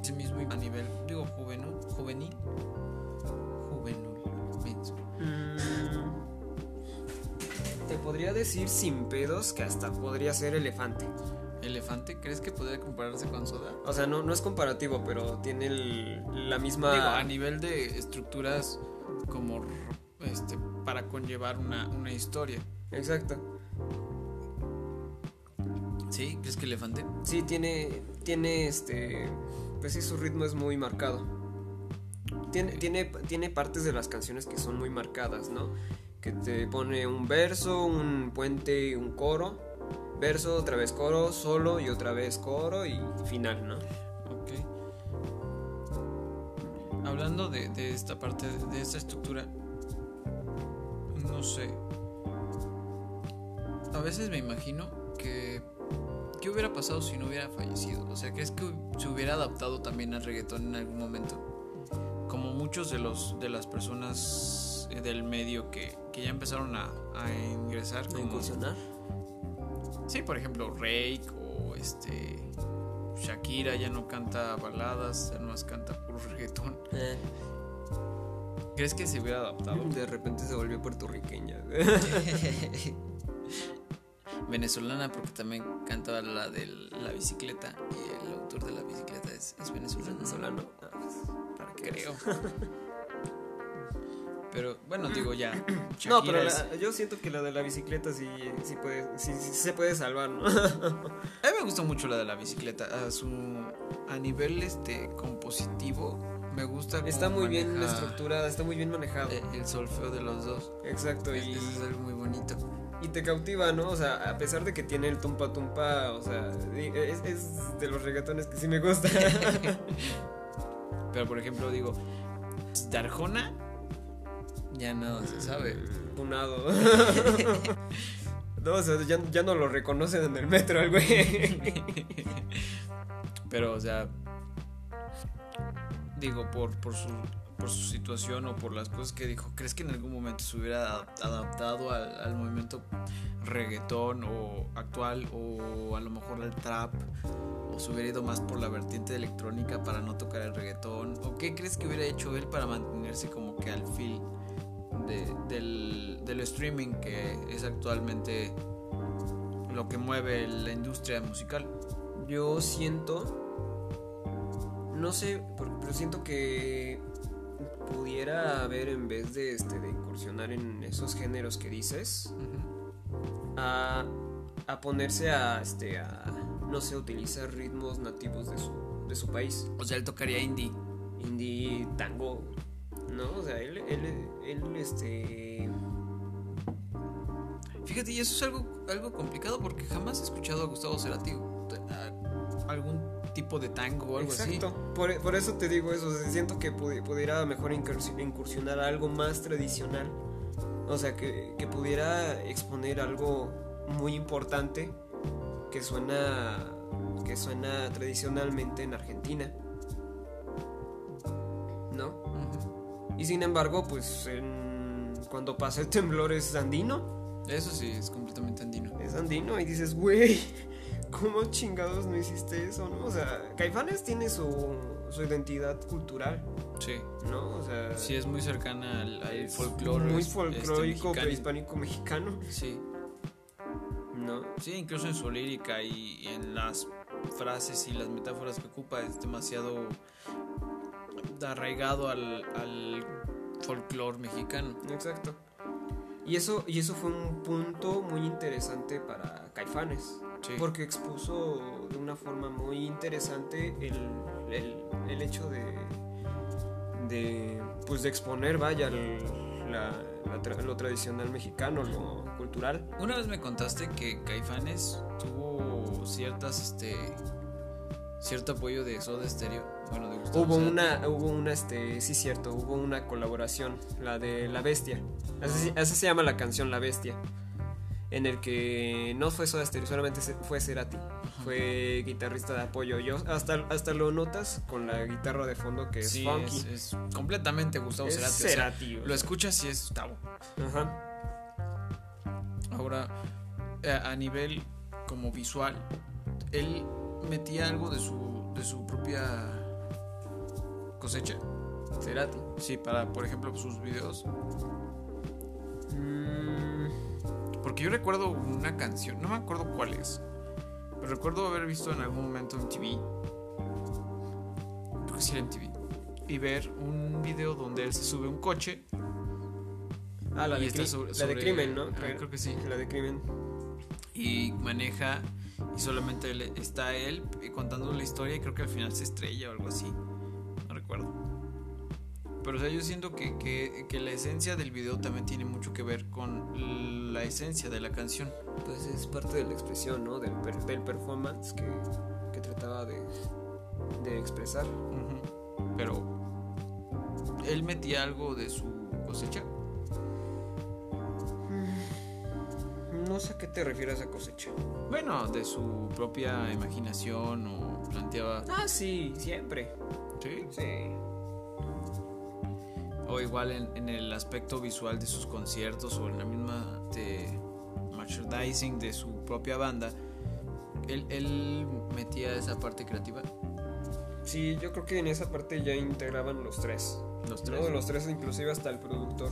ese mismo a nivel, digo? Juvenil. Juvenil. Te podría decir sin pedos que hasta podría ser elefante. ¿Elefante? ¿Crees que podría compararse con Soda? O sea, no, no es comparativo, pero tiene el- la misma... Digo, a nivel de estructuras como este para conllevar una, una historia. Exacto. ¿Sí? ¿Crees que elefante? Sí, tiene, tiene este, pues sí, su ritmo es muy marcado. Tiene, tiene, tiene partes de las canciones que son muy marcadas, ¿no? Que te pone un verso, un puente, un coro, verso, otra vez coro, solo y otra vez coro y final, ¿no? Ok. Hablando de, de esta parte, de esta estructura, no sé. A veces me imagino que. ¿Qué hubiera pasado si no hubiera fallecido? O sea, ¿crees que se hubiera adaptado también al reggaetón en algún momento? Como muchos de los de las personas eh, del medio que, que ya empezaron a, a ingresar. A incursionar. Sí, por ejemplo, Rake o este. Shakira ya no canta baladas, ya más canta puro reggaetón. Eh, ¿Crees que se hubiera adaptado? de repente se volvió puertorriqueña. Venezolana, porque también cantaba la de la bicicleta y el autor de la bicicleta es, es venezolano. Venezolano. Ah, pues, ¿para qué? Creo. Pero bueno, digo ya. No, pero es- la- yo siento que la de la bicicleta sí, sí, puede, sí, sí se puede salvar, ¿no? A mí me gustó mucho la de la bicicleta. A, su, a nivel este compositivo, me gusta. Está muy bien estructurada, está muy bien manejado. eh, El solfeo de los dos. Exacto, Es- y, Eso es algo muy bonito. y te cautiva, ¿no? O sea, a pesar de que tiene el tumpa tumpa, o sea, di- es, es de los reggaetones que sí me gusta. Pero por ejemplo, digo, de Arjona, ya nada se sabe. Punado. No, o sea, ya, ya no lo reconocen en el metro al güey. Pero, o sea, digo, por, por, su, por su situación o por las cosas que dijo, ¿crees que en algún momento se hubiera adaptado al, al movimiento reggaetón o actual o a lo mejor al trap? ¿O se hubiera ido más por la vertiente electrónica para no tocar el reggaetón? ¿O qué crees que hubiera hecho él para mantenerse como que al fil de- del, del streaming que es actualmente lo que mueve la industria musical. Yo siento. No sé, pero siento que pudiera haber en vez de este de incursionar en esos géneros que dices a, a ponerse a este a no sé utilizar ritmos nativos de su de su país O sea, él tocaría indie. indie tango no o sea él él, él, este Fíjate, y eso es algo, algo complicado porque jamás he escuchado a Gustavo Cerati a- algún tipo de tango o algo Exacto. Por, por eso te digo eso. o sea, siento que pudi- pudiera mejor incursi- incursionar a algo más tradicional. O sea, que, que pudiera exponer algo muy importante que suena que suena tradicionalmente en Argentina. ¿No? así. Y sin embargo, pues en- cuando pasa el temblor es andino. Eso sí, es completamente andino. Es andino y dices, güey, ¿cómo chingados no hiciste eso? ¿no? O sea, Caifanes tiene su, su identidad cultural, Sí. ¿no? O sea, Sí, es muy cercana al, al folclore. Muy este, folclórico, mexicano. prehispánico mexicano, Sí. ¿no? Sí, incluso en su lírica y en las frases y las metáforas que ocupa es demasiado arraigado al, al folclore mexicano. Exacto. Y eso, y eso fue un punto muy interesante para Caifanes. Sí. Porque expuso de una forma muy interesante el, el, el hecho de, de, pues de exponer, vaya, el- la- la tra- lo tradicional mexicano, lo cultural. Una vez me contaste que Caifanes tuvo ciertas, este, cierto apoyo de Soda Stereo. Bueno, de Gustavo Hubo Cerati. una, hubo una, este, sí cierto, hubo una colaboración, la de La Bestia. Así, así se llama la canción La Bestia. En el que no fue Soda Stereo, solamente fue Cerati. Fue guitarrista de apoyo. Yo hasta, hasta lo notas con la guitarra de fondo que es Sí, funky. es, es completamente Gustavo Es Cerati. o sea, Cerati, o lo escuchas y es Gustavo. Ajá. Ahora, eh, a nivel como visual, él metía algo de su, de su propia cosecha. Cerati. Sí, para, por ejemplo, sus videos. Mm, Porque yo recuerdo una canción, no me acuerdo cuál es, pero recuerdo haber visto en algún momento en TV. Creo que sí era en TV. Y ver un video donde él se sube a un coche ah, la, Y de, cri- sobre- la de crimen, ¿no? creo que sí. La de crimen. y maneja y solamente está él contando la historia y creo que al final se estrella o algo así. Pero o sea, yo siento que, que- que la esencia del video también tiene mucho que ver con la esencia de la canción. Pues es parte de la expresión, ¿no? Del, per- del performance que, que trataba de, de expresar. Pero él metía algo de su cosecha. No sé a qué te refieres a cosecha. Bueno, de su propia imaginación o planteaba. Ah, sí, siempre. Sí. Sí. O igual en, en el aspecto visual de sus conciertos o en la misma de merchandising de su propia banda. Él, él metía esa parte creativa. Sí, yo creo que en esa parte ya integraban los tres. Los ¿no? tres. Los tres, inclusive hasta el productor.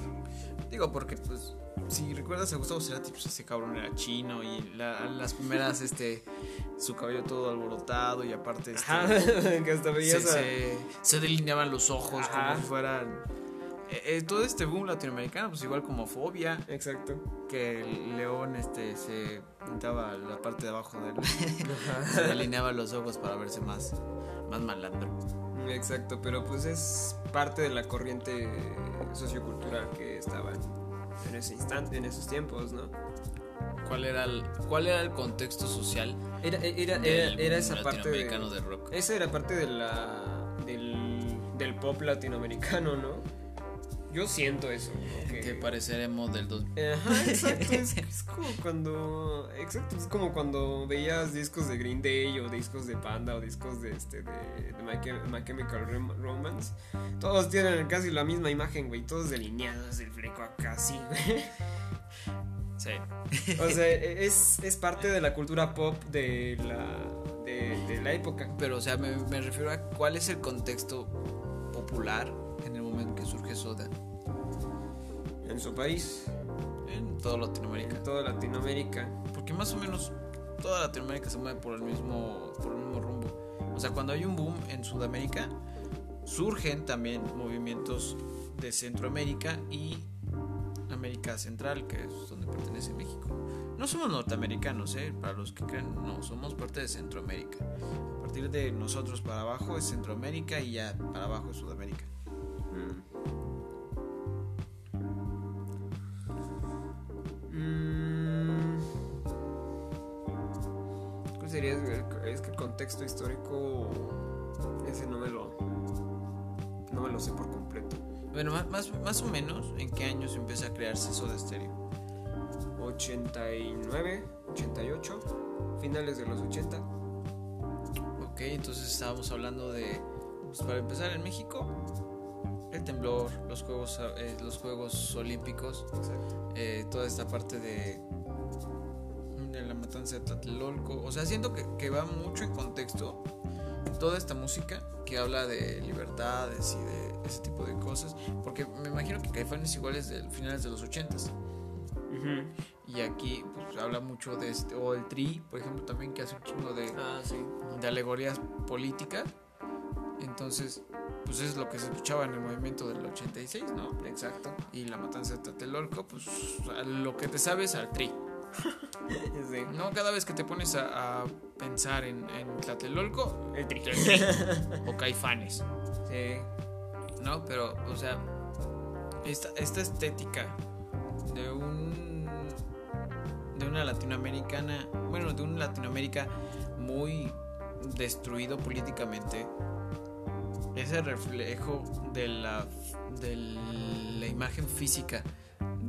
Digo, porque pues si recuerdas a Gustavo Cerati, pues ese cabrón era chino y la- las primeras, este, su cabello todo alborotado y aparte, este, Ajá, que hasta se, a... se, se delineaban los ojos Ajá. como si fueran... eh, eh, todo este boom latinoamericano, pues igual como Fobia, Exacto. que el león este se pintaba la parte de abajo de él, se delineaba los ojos para verse más, más malandro. Exacto, pero pues es parte de la corriente sociocultural que estaba en ese instante, en esos tiempos, ¿no? ¿Cuál era el, cuál era el contexto social Era, era, del era, era esa parte de, latinoamericano de rock? Esa era parte de la del, del pop latinoamericano, ¿no? Yo siento eso. Que- Que pareceremos del dos... Ajá, exacto. Es, es como cuando. Exacto, es como cuando veías discos de Green Day o discos de Panda o discos de este de, de My, Chem- My Chemical Rom- Romance. Todos tienen casi la misma imagen, güey. Todos delineados, el fleco acá, güey. Sí. O sea, es, es parte de la cultura pop de la, de, de la época. Pero, o sea, me, me refiero a cuál es el contexto popular en el momento que surge Soda. en su país, En toda Latinoamérica. en toda Latinoamérica. Porque más o menos toda Latinoamérica se mueve por el mismo, por el mismo rumbo. O sea, cuando hay un boom en Sudamérica, surgen también movimientos de Centroamérica y América Central, que es donde pertenece México. No somos norteamericanos, ¿eh? para los que creen, no, somos parte de Centroamérica. A partir de nosotros para abajo es Centroamérica y ya para abajo es Sudamérica. Sería? Es que el contexto histórico. Ese no me lo. No me lo sé por completo. Bueno, más, más, o menos, ¿en qué años empieza a crearse Soda Stereo? 89, 88, finales de los 80. Ok, entonces estábamos hablando de, pues para empezar en México, el temblor, los Juegos, eh, los juegos Olímpicos, eh, toda esta parte de, de la matanza de Tlatelolco, o sea, siento que, que va mucho en contexto toda esta música que habla de libertades y de ese tipo de cosas, porque me imagino que Caifanes igual es de finales de los 80s. Y aquí pues habla mucho de este, o el Tri, por ejemplo, también que hace un chingo de, Ah, sí. de alegorías políticas. Entonces, pues es lo que se escuchaba en el movimiento del 86, ¿no? Exacto. Y la matanza de Tlatelolco, pues a lo que te sabes al Tri. Sí. No, cada vez que te pones a, a pensar en, en Tlatelolco, El tri. o Caifanes, Sí. ¿no? Pero, o sea, esta, esta estética de un de una latinoamericana, bueno, de un Latinoamérica muy destruido políticamente, ese reflejo de la de la imagen física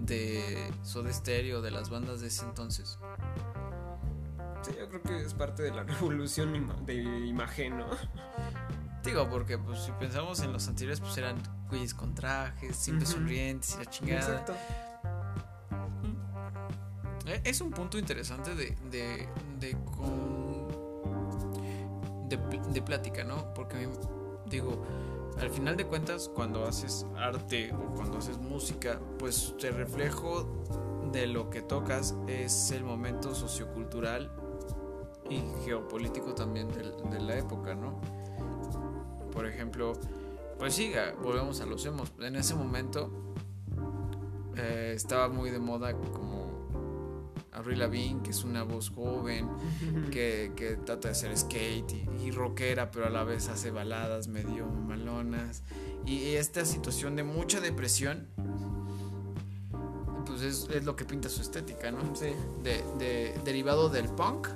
de Soda Stereo, de las bandas de ese entonces. Sí, yo creo que es parte de la revolución ima- de imagen, ¿no? Digo, porque pues si pensamos en los anteriores, pues eran güeyes con trajes, siempre Ujú. sonrientes y la chingada. Exacto. Eh, Es un punto interesante de, de, de, con- de, pl- de plática, ¿no? Porque digo, al final de cuentas, cuando haces arte o cuando haces música, pues el reflejo de lo que tocas es el momento sociocultural y geopolítico también de, la época, ¿no? Por ejemplo, pues sí, a- volvemos a los emos. En ese momento eh, estaba muy de moda como Avril Lavigne, que es una voz joven, que, que trata de hacer skate y, y rockera, pero a la vez hace baladas medio malonas. Y, y esta situación de mucha depresión, pues es, es lo que pinta su estética, ¿no? Sí. De, de- derivado del punk,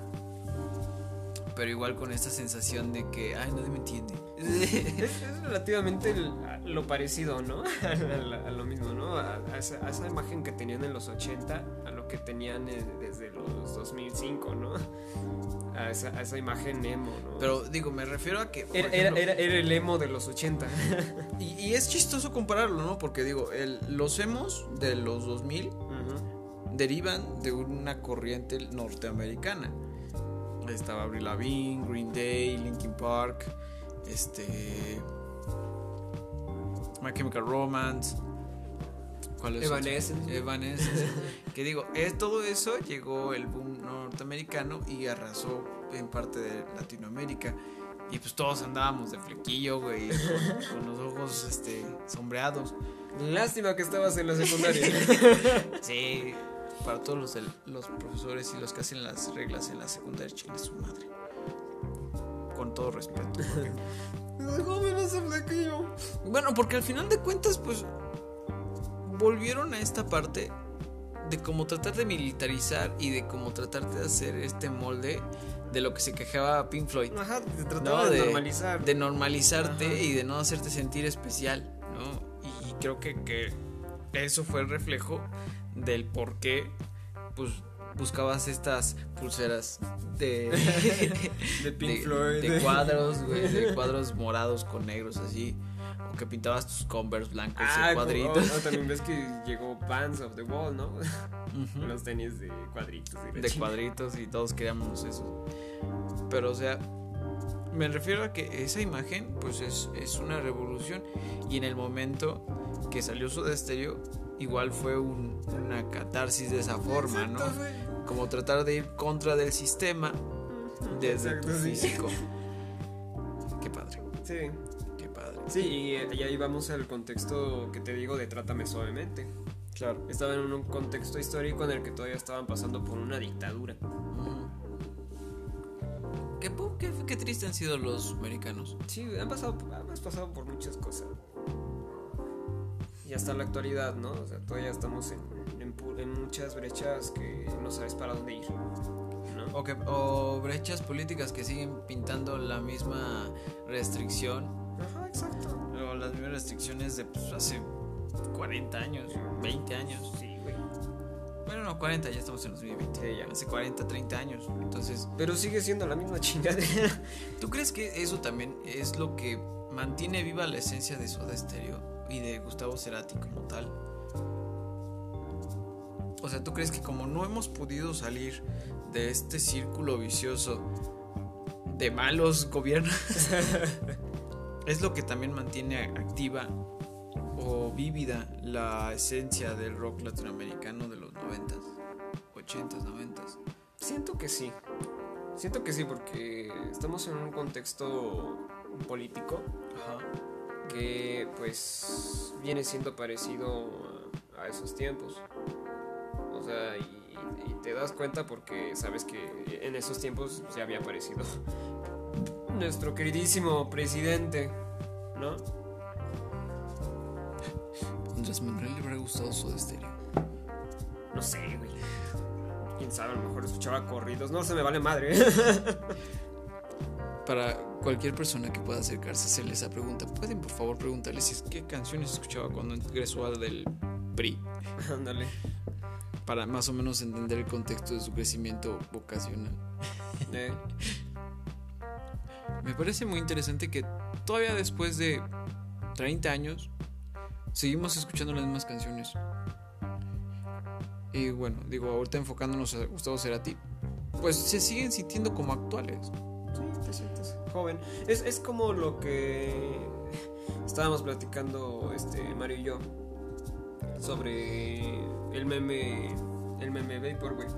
pero igual con esta sensación de que, ay, nadie me entiende. Es, es relativamente el- a lo parecido, ¿no? A, la- a lo mismo, ¿no? A, a esa, a imagen que tenían en los 80, a lo que tenían eh, desde los 2005, ¿no? A esa, a esa imagen emo, ¿no? Pero digo, me refiero a que... era, ejemplo, era, era- era el emo de los 80. Y, y es chistoso compararlo, ¿no? Porque digo, el, los emos de los 2000 Ujú. derivan de una corriente norteamericana. Estaba Avril Lavigne, Green Day, Linkin Park, este... My Chemical Romance. ¿Cuál es? Evanescence. Evanescence. que digo, es, todo eso llegó el boom norteamericano y arrasó en parte de Latinoamérica. Y pues todos andábamos de flequillo, güey, con, con los ojos este, sombreados. Lástima que estabas en la secundaria. Sí, para todos los, los profesores y los que hacen las reglas en la secundaria, chingue su madre. Con todo respeto. porque-. Bueno, porque al final de cuentas, pues volvieron a esta parte de cómo tratar de militarizar y de cómo tratar de hacer este molde de lo que se quejaba Pink Floyd. Ajá, se trataba No, de, de- normalizar. De normalizarte Ajá. y de no hacerte sentir especial, ¿no? Y, y creo que, que eso fue el reflejo del por qué, pues, buscabas estas pulseras de, de Pink de- Floyd. de cuadros, güey, de cuadros morados con negros así, o que pintabas tus Converse blancos Ah, y cuadritos. o- o también ves que llegó Bands of the Wall, ¿no? Ujú. Los tenis de cuadritos. y de chingada. cuadritos y todos queríamos eso. Pero o sea, me refiero a que esa imagen pues es, es una revolución y en el momento que salió Soda Stereo igual fue un- una catarsis de esa forma, ¿no? Como tratar de ir contra del sistema desde Exacto, tu sí. físico. Qué padre, Sí. qué padre. Sí, y, y ahí vamos al contexto que te digo de Trátame suavemente. Claro. Estaba en un contexto histórico en el que todavía estaban pasando por una dictadura. Qué, qué, han sido los americanos. Sí, han pasado, hemos pasado por muchas cosas. Y hasta la actualidad, ¿no? O sea, todavía estamos en, en en muchas brechas que no sabes para dónde ir. ¿no? O, que, o brechas políticas que siguen pintando la misma restricción. Ajá, exacto. O las mismas restricciones de pues, hace 40 años, 20 años. Sí, güey. Bueno, no, 40, ya estamos en 2020. Sí, ya. Hace 40, 30 años. Entonces, Pero sigue siendo la misma chingadera. ¿tú crees que eso también es lo que mantiene viva la esencia de Soda Stereo y de Gustavo Cerati como tal? O sea, ¿tú crees que como no hemos podido salir de este círculo vicioso de malos gobiernos, es lo que también mantiene activa o vívida la esencia del rock latinoamericano de los 90s, 80s, 90s? Siento que sí. Siento que sí, porque estamos en un contexto político Ajá. Que pues viene siendo parecido a, a esos tiempos. O sea, y, y te das cuenta porque sabes que en esos tiempos se había aparecido nuestro queridísimo presidente, ¿no? Andrés Manuel le habrá gustado Soda Stereo. No sé, güey. Quién sabe, a lo mejor escuchaba corridos. No se me vale madre. Para cualquier persona que pueda acercarse a hacerle esa pregunta, pueden por favor preguntarle si es qué canciones escuchaba cuando ingresó al del PRI, Ándale. para más o menos entender el contexto de su crecimiento vocacional. Eh, Me parece muy interesante que todavía después de 30 años seguimos escuchando las mismas canciones. Y bueno, digo, ahorita enfocándonos a Gustavo Cerati, pues se siguen sintiendo como actuales. Joven. Es, es como lo que estábamos platicando este Mario y yo sobre el meme el meme Vaporwave.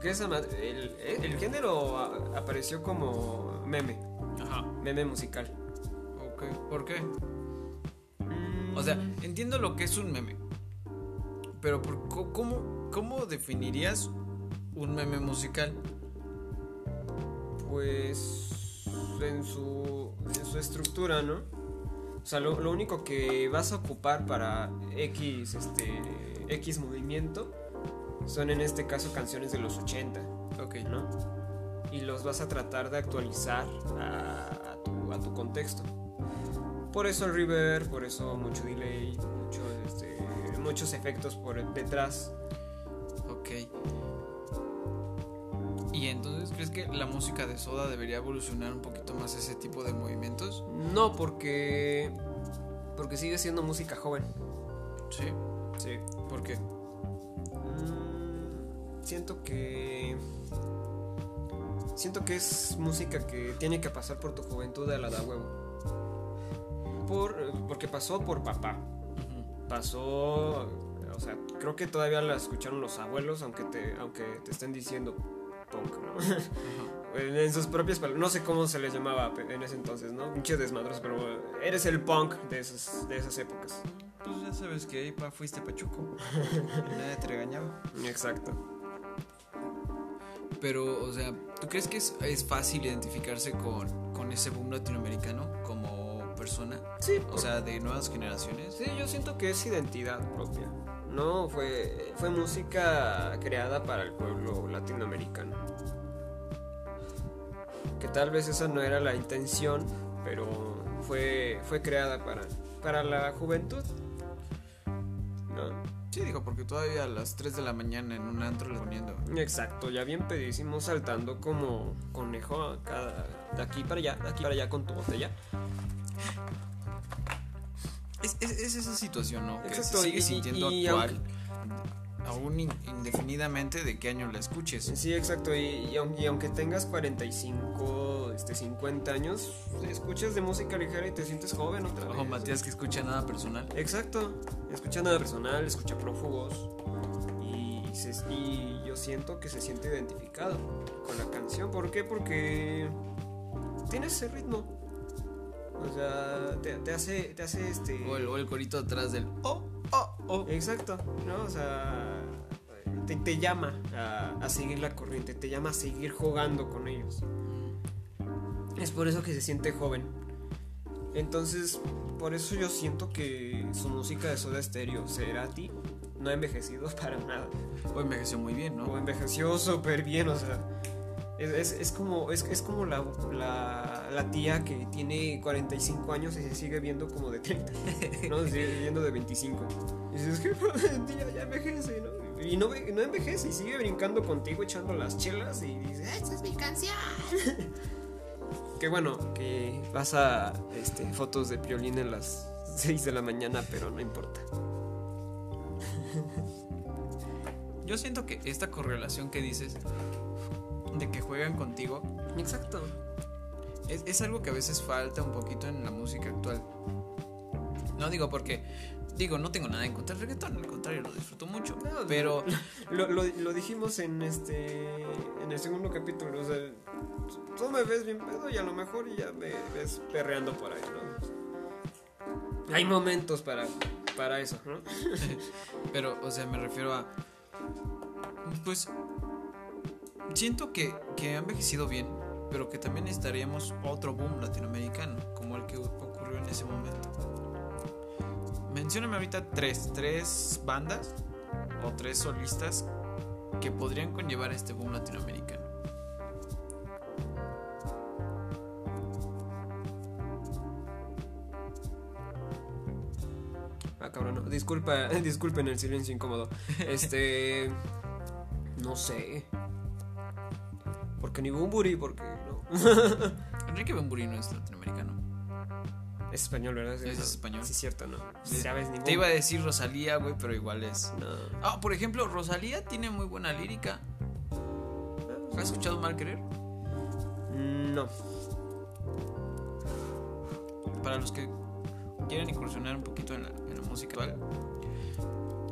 Que esa el, el género a- apareció como meme, Ajá. meme musical. Ok, ¿por qué? O sea, entiendo lo que es un meme. Pero por, ¿cómo, ¿cómo definirías un meme musical? pues en su, en su estructura, ¿no? O sea, lo, lo único que vas a ocupar para X, este, X movimiento son en este caso canciones de los 80, Ok. ¿no? Y los vas a tratar de actualizar a, a tu, a tu contexto. Por eso el reverb, por eso mucho delay, mucho, este, muchos efectos por detrás. Ok. ¿Y entonces crees que la música de Soda debería evolucionar un poquito más ese tipo de movimientos? No, porque porque sigue siendo música joven. Sí. Sí. ¿Por qué? Mm, siento que. Siento que es música que tiene que pasar por tu juventud a la da huevo. Por, porque pasó por papá. Pasó. O sea, creo que todavía la escucharon los abuelos, aunque te, aunque te estén diciendo punk, ¿no? en sus propias palabras. No sé cómo se les llamaba en ese entonces, ¿no? Pinche desmadroso, pero eres el punk de esas, de esas épocas. Pues ya sabes que ahí pa- fuiste pachuco. y nadie te regañaba. Exacto. Pero, o sea, ¿tú crees que es, es fácil identificarse con, con ese boom latinoamericano como persona? Sí, O sea, de nuevas generaciones. Sí, yo siento que es identidad propia. No, fue, fue música creada para el pueblo latinoamericano. Que tal vez esa no era la intención, pero fue, fue creada para, para la juventud. ¿No? Sí, digo, porque todavía a las 3 de la mañana en un antro le poniendo. Exacto, ya bien pedísimo saltando como conejo a cada, de aquí para allá, de aquí para allá con tu botella. Es, es, es esa situación, ¿no? Que Exacto, se sigue y- sintiendo y actual. aún indefinidamente de qué año la escuches. Sí, exacto. Y, aunque tengas 45, este, 50 años, escuchas de música ligera y te sientes joven otra vez. O Matías que escucha nada personal. Exacto. Escucha nada personal, escucha prófugos. Y, y yo siento que se siente identificado con la canción. ¿Por qué? Porque tiene ese ritmo. O sea, te, hace, te hace este. O el, corito atrás del. Oh, oh, oh. Exacto, ¿no? O sea, te, llama a, seguir la corriente, te llama a seguir jugando con ellos. Es por eso que se siente joven. Entonces, por eso yo siento que su música de Soda Stereo, ti no ha envejecido para nada. O envejeció muy bien, ¿no? O envejeció súper bien, o sea. Es, es, como, es, es como la, la, la, tía que tiene 45 años y se sigue viendo como de 30, ¿no? Se sigue viendo de 25. Y dices, que tía ya envejece, ¿no? Y no, no envejece y sigue brincando contigo echando las chelas y dice, ¡esta es mi canción! Qué bueno, que pasa este, fotos de Piolín en las 6 de la mañana, pero no importa. Yo siento que esta correlación que dices de que juegan contigo. Exacto. Es, algo que a veces falta un poquito en la música actual. No digo porque, digo, no tengo nada en contra del reggaetón, al contrario, lo disfruto mucho. pero. Lo, dijimos en este. En el segundo capítulo, o sea, tú me ves bien pedo y a lo mejor ya me ves perreando por ahí, ¿no? Hay momentos para, para eso, ¿no? pero, o sea, me refiero a. Pues siento que, que ha envejecido bien, pero que también necesitaríamos otro boom latinoamericano, como el que ocurrió en ese momento. Mencióname ahorita tres, tres bandas o tres solistas que podrían conllevar este boom latinoamericano. Ah, cabrón, Disculpa, disculpen el silencio incómodo. Este. No sé. Porque ni Bumburi, porque no. Enrique Bumburi no es latinoamericano. Es español, ¿verdad? Es, español. Sí, cierto, ¿no? ¿Sabes? Te iba a decir Rosalía, güey, pero igual es. No. Ah, por ejemplo, Rosalía tiene muy buena lírica. ¿Has escuchado Mal Querer? No. Para los que quieren incursionar un poquito en la, en la música actual,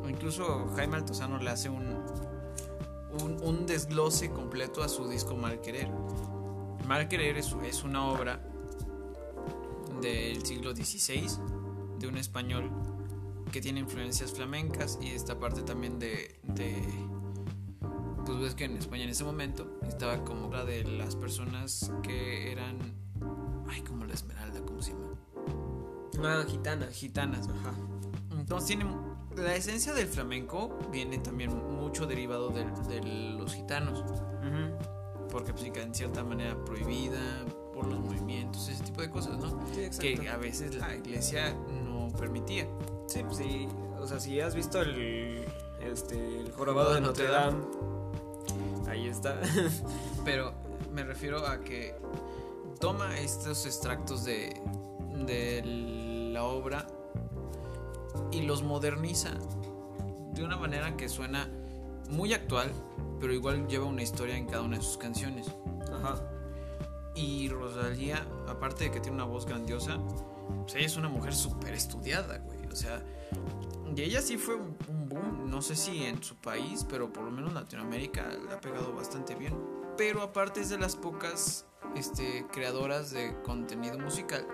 o incluso Jaime Altozano le hace un, un, desglose completo a su disco Mal Querer. Mal Querer es, es una obra del siglo XVI de un español que tiene influencias flamencas y esta parte también de, de pues ves que en España en ese momento estaba como la de las personas que eran ay como la esmeralda cómo se llama ah gitanas. Gitanas ajá. Entonces tiene la esencia del flamenco viene también mucho derivado de, los gitanos. Porque pues, en cierta manera prohibida por los movimientos, ese tipo de cosas, ¿no? que a veces la iglesia no permitía. Sí, pues, sí. O sea, si has visto el, este, el jorobado de Notre Dame, ahí está. Pero me refiero a que toma estos extractos de, de la obra y los moderniza de una manera que suena muy actual, pero igual lleva una historia en cada una de sus canciones. Ajá. Y Rosalía, aparte de que tiene una voz grandiosa, pues ella es una mujer súper estudiada, güey. O sea, y ella sí fue un, boom, no sé si en su país, pero por lo menos en Latinoamérica le ha pegado bastante bien. Pero aparte es de las pocas este, creadoras de contenido musical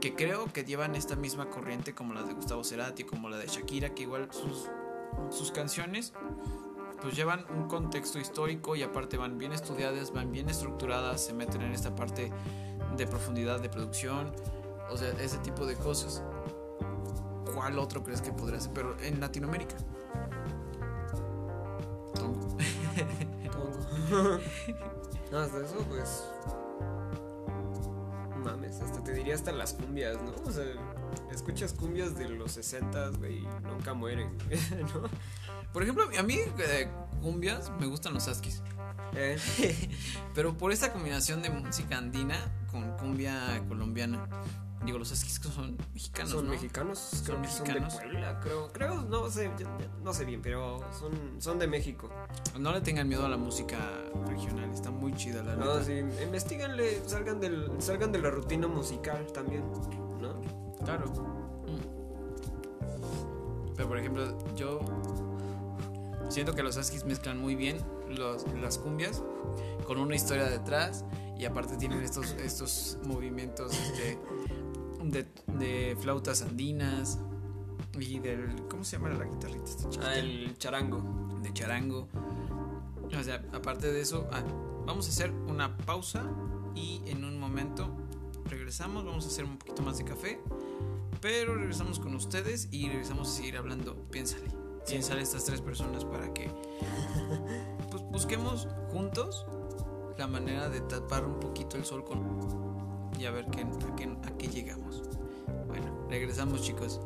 que creo que llevan esta misma corriente como las de Gustavo Cerati, como la de Shakira, que igual sus, canciones pues llevan un contexto histórico y aparte van bien estudiadas, van bien estructuradas, se meten en esta parte de profundidad de producción, o sea, ese tipo de cosas. ¿Cuál otro crees que podría ser? Pero en Latinoamérica. Tongo. no, hasta eso pues mames, hasta te diría hasta las cumbias, ¿no? O sea, escuchas cumbias de los 60, güey, y nunca mueren, ¿no? Por ejemplo, a mí eh, cumbias me gustan los askis. Eh. Pero por esta combinación de música andina con cumbia colombiana. Digo, los Huskies son mexicanos, son ¿no? mexicanos, Son mexicanos. son de Puebla, creo, creo, no sé, no sé bien, pero son, son de México. No le tengan miedo a la música regional, está muy chida la No, neta. sí, investiguenle, salgan del, salgan de la rutina musical también, ¿no? Claro. Mm. Pero por ejemplo, yo siento que los Huskies mezclan muy bien los- las cumbias con una historia detrás y aparte tienen estos, estos movimientos este, de, de flautas andinas y del... ¿Cómo se llama la guitarrita? esta chiquita? Ah, el charango. de charango. O sea, aparte de eso, ah, vamos a hacer una pausa y en un momento regresamos, vamos a hacer un poquito más de café, pero regresamos con ustedes y regresamos a seguir hablando. Piénsale, piénsale estas tres personas para que pues, busquemos juntos la manera de tapar un poquito el sol con y a ver qué, a, qué, a qué llegamos. Bueno, regresamos chicos.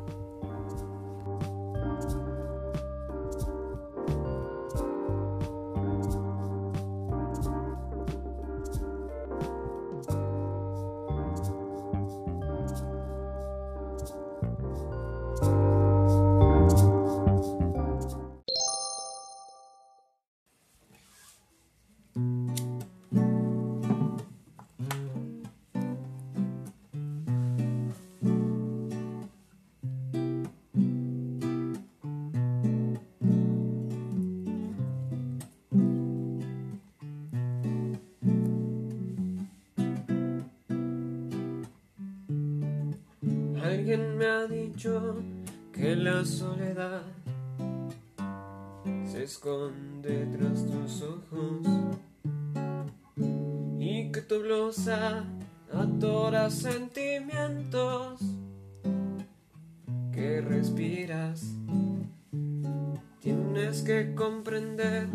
La soledad. Se esconde tras tus ojos. Y que tu blusa atora sentimientos. Que respiras. Tienes que comprender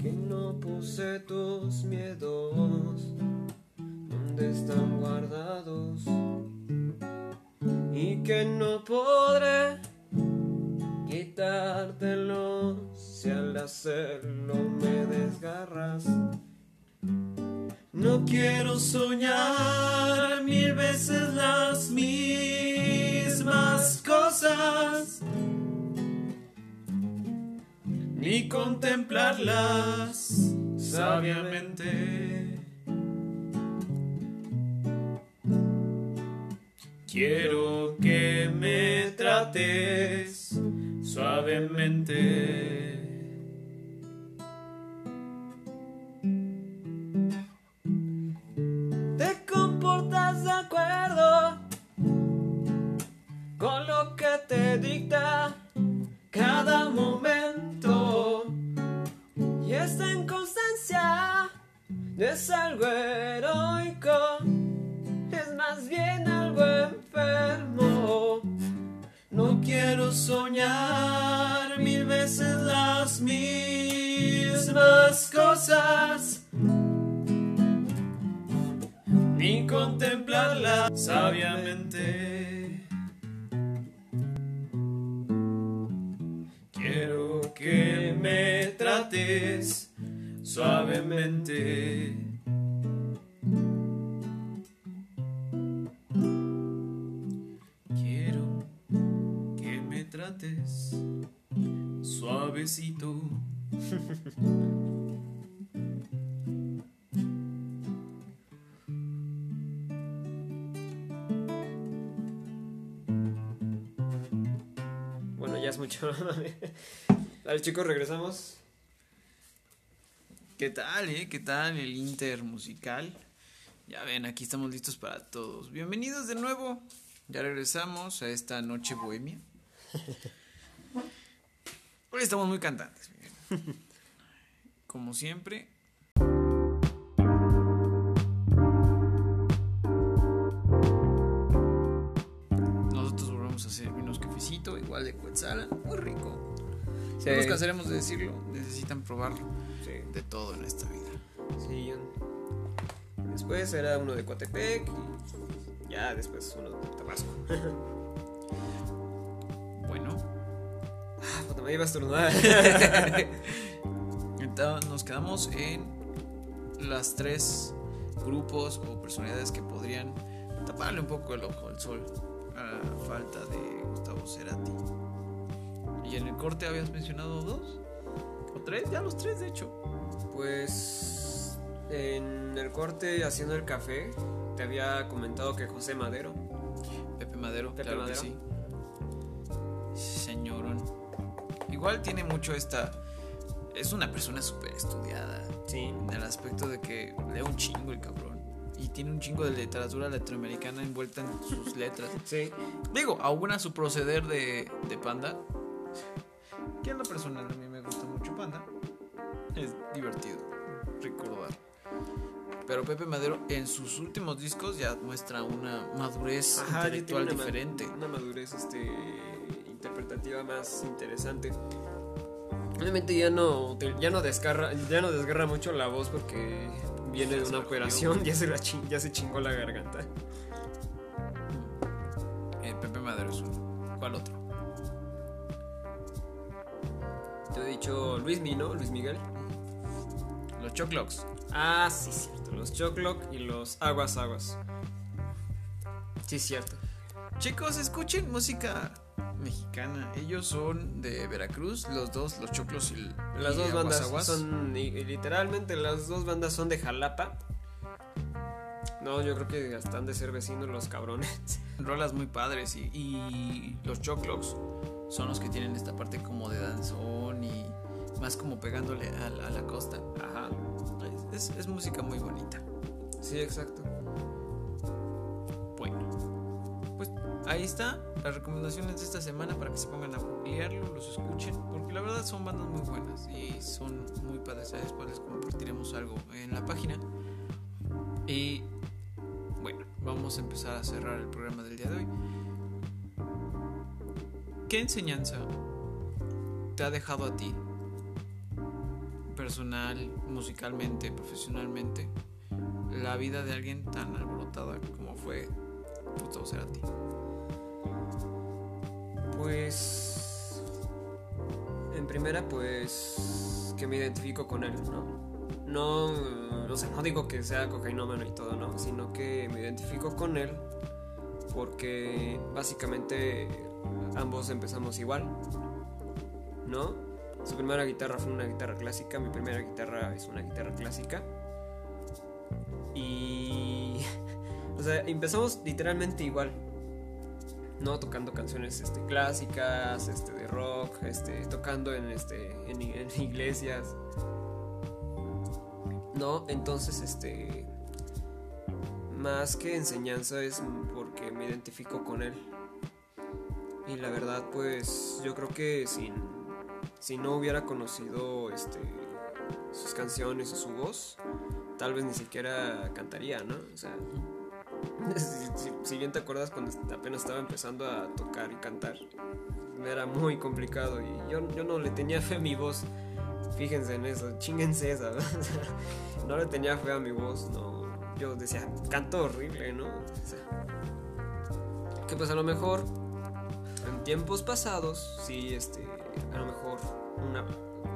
que no puse tus miedos. Donde están guardados y que no podré quitártelo si al hacerlo me desgarras. No quiero soñar mil veces las mismas cosas, ni contemplarlas sabiamente. Quiero que me trates suavemente. Te comportas de acuerdo con lo que te dicta cada momento. Y esta inconstancia es algo heroico soñar mil veces las mismas cosas, ni contemplarlas sabiamente. Quiero que me trates suavemente. Chicos, regresamos. ¿Qué tal, eh? ¿Qué tal el Inter musical? Ya ven, aquí estamos listos para todos. Bienvenidos de nuevo. Ya regresamos a esta noche bohemia. Hoy estamos muy cantantes. Como siempre. Nosotros volvemos a hacer unos cafecito, igual de Quetzala, muy rico. No nos cansaremos de decirlo, necesitan probarlo Sí, de todo en esta vida. sí, Después era uno de Coatepec y ya después uno de Tabasco. Bueno, Ah, puta, me iba a estornudar. entonces nos quedamos en las tres grupos o personalidades que podrían taparle un poco el ojo al sol a falta de Gustavo Cerati. ¿Y en el corte habías mencionado dos? ¿O tres? Ya los tres, de hecho. Pues en el corte haciendo el café te había comentado que José Madero. Pepe Madero, Pepe claro que Madero. sí. Señorón. Igual tiene mucho esta. Es una persona súper estudiada. Sí. En el aspecto de que lee un chingo el cabrón. Y tiene un chingo de literatura latinoamericana envuelta en sus letras. Sí. Digo, aún a su proceder de, de Panda. Que en lo personal a mí me gusta mucho Panda. Es divertido recordar. Pero Pepe Madero en sus últimos discos ya muestra una madurez Ajá, intelectual una ma- diferente. Una madurez este, interpretativa más interesante. Obviamente ya no, ya no desgarra, ya no desgarra mucho la voz porque viene de una operación, ya se la chin- ya se chingó la garganta. Eh, Pepe Madero es uno. ¿Cuál otro? Te he dicho Luis Mi, ¿no? Luis Miguel. Los Choclocks. Ah, sí, cierto. Los Choclock y los Aguas Aguas. Sí, cierto. Chicos, escuchen música mexicana. Ellos son de Veracruz, los dos, los Choclos y Las y dos Aguas bandas Aguas. son, y- y literalmente las dos bandas son de Jalapa. No, yo creo que han de ser vecinos los cabrones. rolas muy padres y, y los Choclocks son los que tienen esta parte como de danzón y más como pegándole a, la- a la costa. Ajá. Es, música muy bonita. Sí, exacto. Bueno, pues ahí está las recomendaciones de esta semana para que se pongan a googlearlo, los escuchen, porque la verdad son bandas muy buenas y son muy padres. Después les compartiremos algo en la página. Y bueno, vamos a empezar a cerrar el programa del día de hoy. ¿Qué enseñanza te ha dejado a ti? Personal, musicalmente, profesionalmente, la vida de alguien tan alborotada como fue Gustavo Cerati. Pues. En primera, pues. Que me identifico con él, ¿no? No. O sea, no digo que sea cocainómano y todo, ¿no? Sino que me identifico con él porque básicamente ambos empezamos igual, ¿no? Su primera guitarra fue una guitarra clásica, mi primera guitarra es una guitarra clásica. Y. O sea, empezamos literalmente igual. ¿no? Tocando canciones este, clásicas, este, de rock, este, tocando en, este, en, iglesias. ¿No? Entonces, este. Más que enseñanza es porque me identifico con él. Y la verdad, pues, yo creo que sin, si no hubiera conocido este, sus canciones o su voz, tal vez ni siquiera cantaría, ¿no? O sea, si, bien te acuerdas cuando apenas estaba empezando a tocar y cantar, era muy complicado y yo, yo no le tenía fe a mi voz. Fíjense en eso, chinguense esa. ¿no? Le tenía fe a mi voz, no. Yo decía, canto horrible, ¿no? O sea, que pues a lo mejor tiempos pasados, sí, este, a lo mejor una,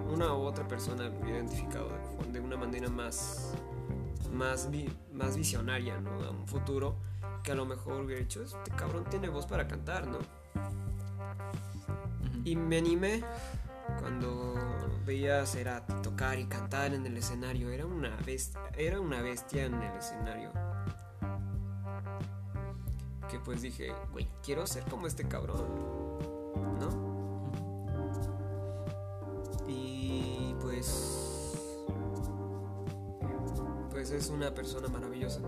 una u otra persona lo hubiera identificado de, de una manera más más, vi- más visionaria, ¿no? A un futuro que a lo mejor hubiera dicho, este cabrón tiene voz para cantar, ¿no? Y me animé cuando veía a Cerati tocar y cantar en el escenario. Era una bestia, era una bestia en el escenario. Que pues dije, güey, quiero ser como este cabrón, ¿no? Y pues pues es una persona maravillosa.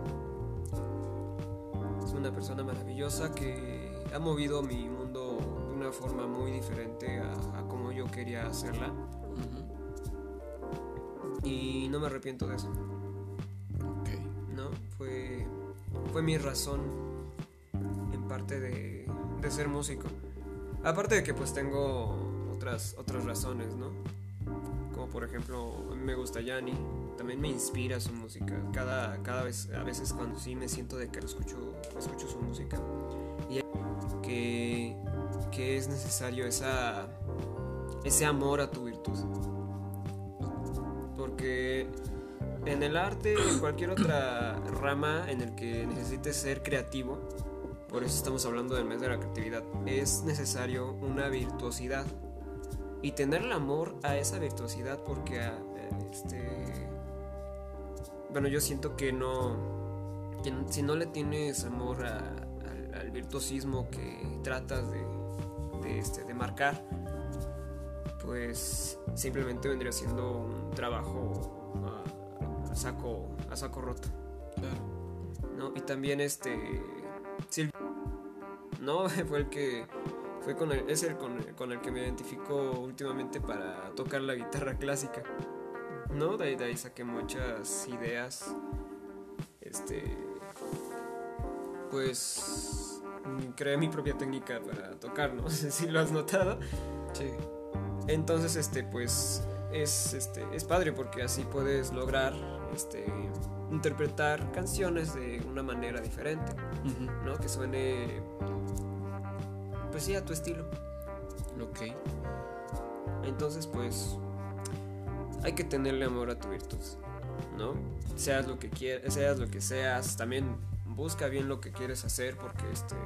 Es una persona maravillosa que ha movido mi mundo de una forma muy diferente a, a como yo quería hacerla. Y no me arrepiento de eso, Ok. ¿no? Fue, fue mi razón en parte de, de ser músico. Aparte de que pues tengo otras, otras razones, ¿no? Como por ejemplo, me gusta Yanni, también me inspira su música. Cada, cada vez, a veces cuando sí me siento de que lo escucho, escucho su música. Y que, que es necesario esa, ese amor a tu virtud. Porque en el arte, en cualquier otra rama en el que necesites ser creativo, por eso estamos hablando del mes de la creatividad, es necesario una virtuosidad y tener el amor a esa virtuosidad porque ah, este bueno yo siento que no que si no le tienes amor a- al, al virtuosismo que tratas de, de, este, de marcar pues simplemente vendría siendo un trabajo a, a saco a saco roto Claro. ¿no? Y también este no fue el que fue con el, es el con, el con el que me identifico últimamente para tocar la guitarra clásica. No, de ahí, de ahí saqué muchas ideas. Este pues creé mi propia técnica para tocar, no sé si lo has notado. Sí. Entonces, este, pues, es, este, es padre porque así puedes lograr, este, interpretar canciones de una manera diferente. ¿no? Que suene, pues sí, a tu estilo. Ok. Entonces, pues, hay que tenerle amor a tu virtud, ¿no? Seas lo que quieras, seas lo que seas, también busca bien lo que quieres hacer porque, este,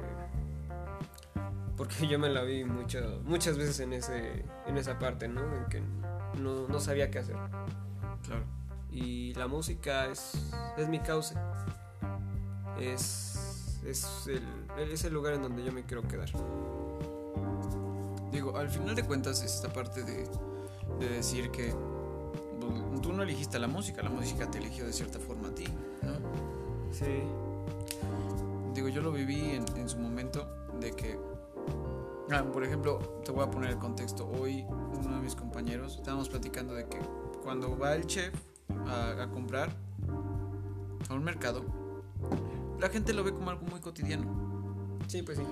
porque yo me la vi mucho, muchas veces en ese, en esa parte, ¿no? En que no, no sabía qué hacer. Claro. Y la música es, es mi cauce. Es, es, el, es el lugar en donde yo me quiero quedar. Digo, al final de cuentas es esta parte de, de decir que pues, tú no elegiste la música, la música te eligió de cierta forma a ti, ¿no? Sí. Digo, yo lo viví en, en su momento de que, ah, por ejemplo, te voy a poner el contexto. Hoy uno de mis compañeros estábamos platicando de que cuando va el chef a, a comprar a un mercado, la gente lo ve como algo muy cotidiano. Sí, pues sí.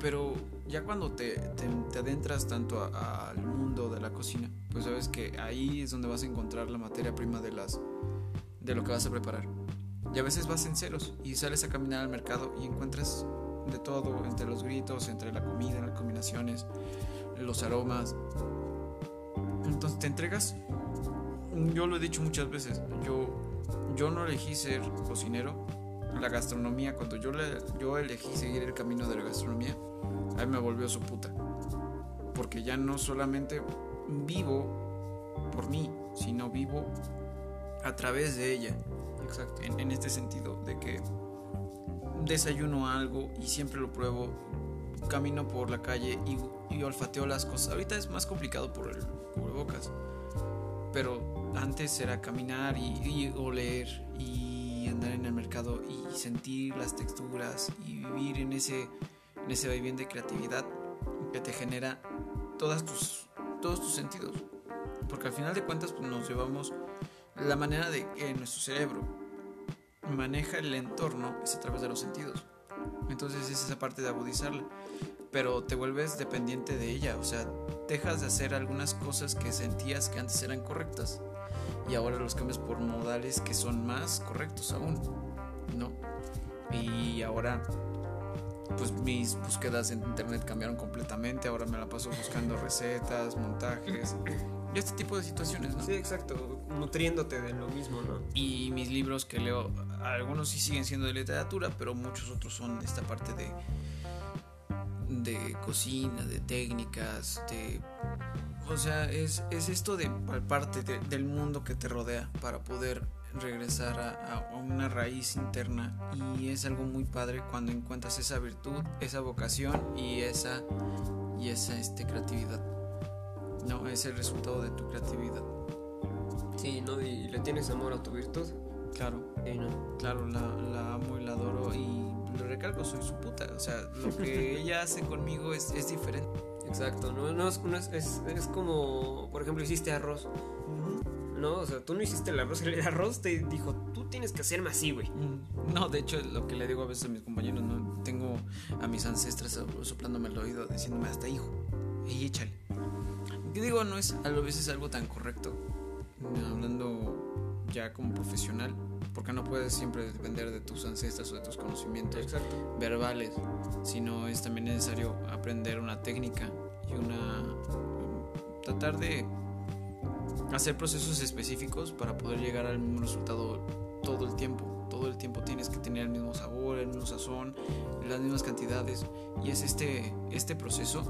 Pero ya cuando te, te- te adentras tanto al mundo de la cocina, pues sabes que ahí es donde vas a encontrar la materia prima de las de lo que vas a preparar. Y a veces vas en ceros y sales a caminar al mercado y encuentras de todo, entre los gritos, entre la comida, las combinaciones, los aromas. Entonces te entregas. Yo lo he dicho muchas veces, yo, yo no elegí ser cocinero. La gastronomía, cuando yo, le- yo elegí seguir el camino de la gastronomía, a mí me volvió su puta. Porque ya no solamente vivo por mí, sino vivo a través de ella. Exacto. En, en este sentido, de que desayuno algo y siempre lo pruebo, camino por la calle y, y olfateo las cosas. Ahorita es más complicado por el cubrebocas, pero antes era caminar y, y oler y andar en el mercado y sentir las texturas y vivir en ese, en ese vaivén de creatividad que te genera todas tus, todos tus sentidos. Porque al final de cuentas pues, nos llevamos la manera de que nuestro cerebro maneja el entorno es a través de los sentidos. Entonces es esa parte de agudizarla. Pero te vuelves dependiente de ella. O sea, dejas de hacer algunas cosas que sentías que antes eran correctas. Y ahora los cambias por modales que son más correctos aún. ¿No? Y ahora pues mis búsquedas en internet cambiaron completamente. Ahora me la paso buscando recetas, montajes y este tipo de situaciones, ¿no? Sí, exacto. Nutriéndote de lo mismo, ¿no? Y mis libros que leo, algunos sí siguen siendo de literatura, pero muchos otros son de esta parte de, de cocina, de técnicas, de... O sea, es, es esto de parte de- del mundo que te rodea para poder regresar a, a una raíz interna y es algo muy padre cuando encuentras esa virtud, esa vocación y esa y esa este creatividad. No, es el resultado de tu creatividad. Sí, ¿no? Y le tienes amor a tu virtud. Claro. Claro, la, la amo y la adoro y lo recalco, soy su puta. O sea, lo que ella hace conmigo es, es diferente. Exacto, ¿no? no, es, no es, es, es como, por ejemplo, hiciste arroz. No, o sea, tú no hiciste el arroz, el arroz te dijo, tú tienes que hacerme así, güey. Mm, No, de hecho, lo que le digo a veces a mis compañeros, no tengo a mis ancestras soplándome el oído, diciéndome hasta hijo, y échale. Yo digo, no es a veces algo tan correcto, hablando ya como profesional, porque no puedes siempre depender de tus ancestras o de tus conocimientos Exacto. verbales, sino es también necesario aprender una técnica y una tratar de hacer procesos específicos para poder llegar al mismo resultado todo el tiempo. Todo el tiempo tienes que tener el mismo sabor, el mismo sazón, las mismas cantidades. Y es este, este proceso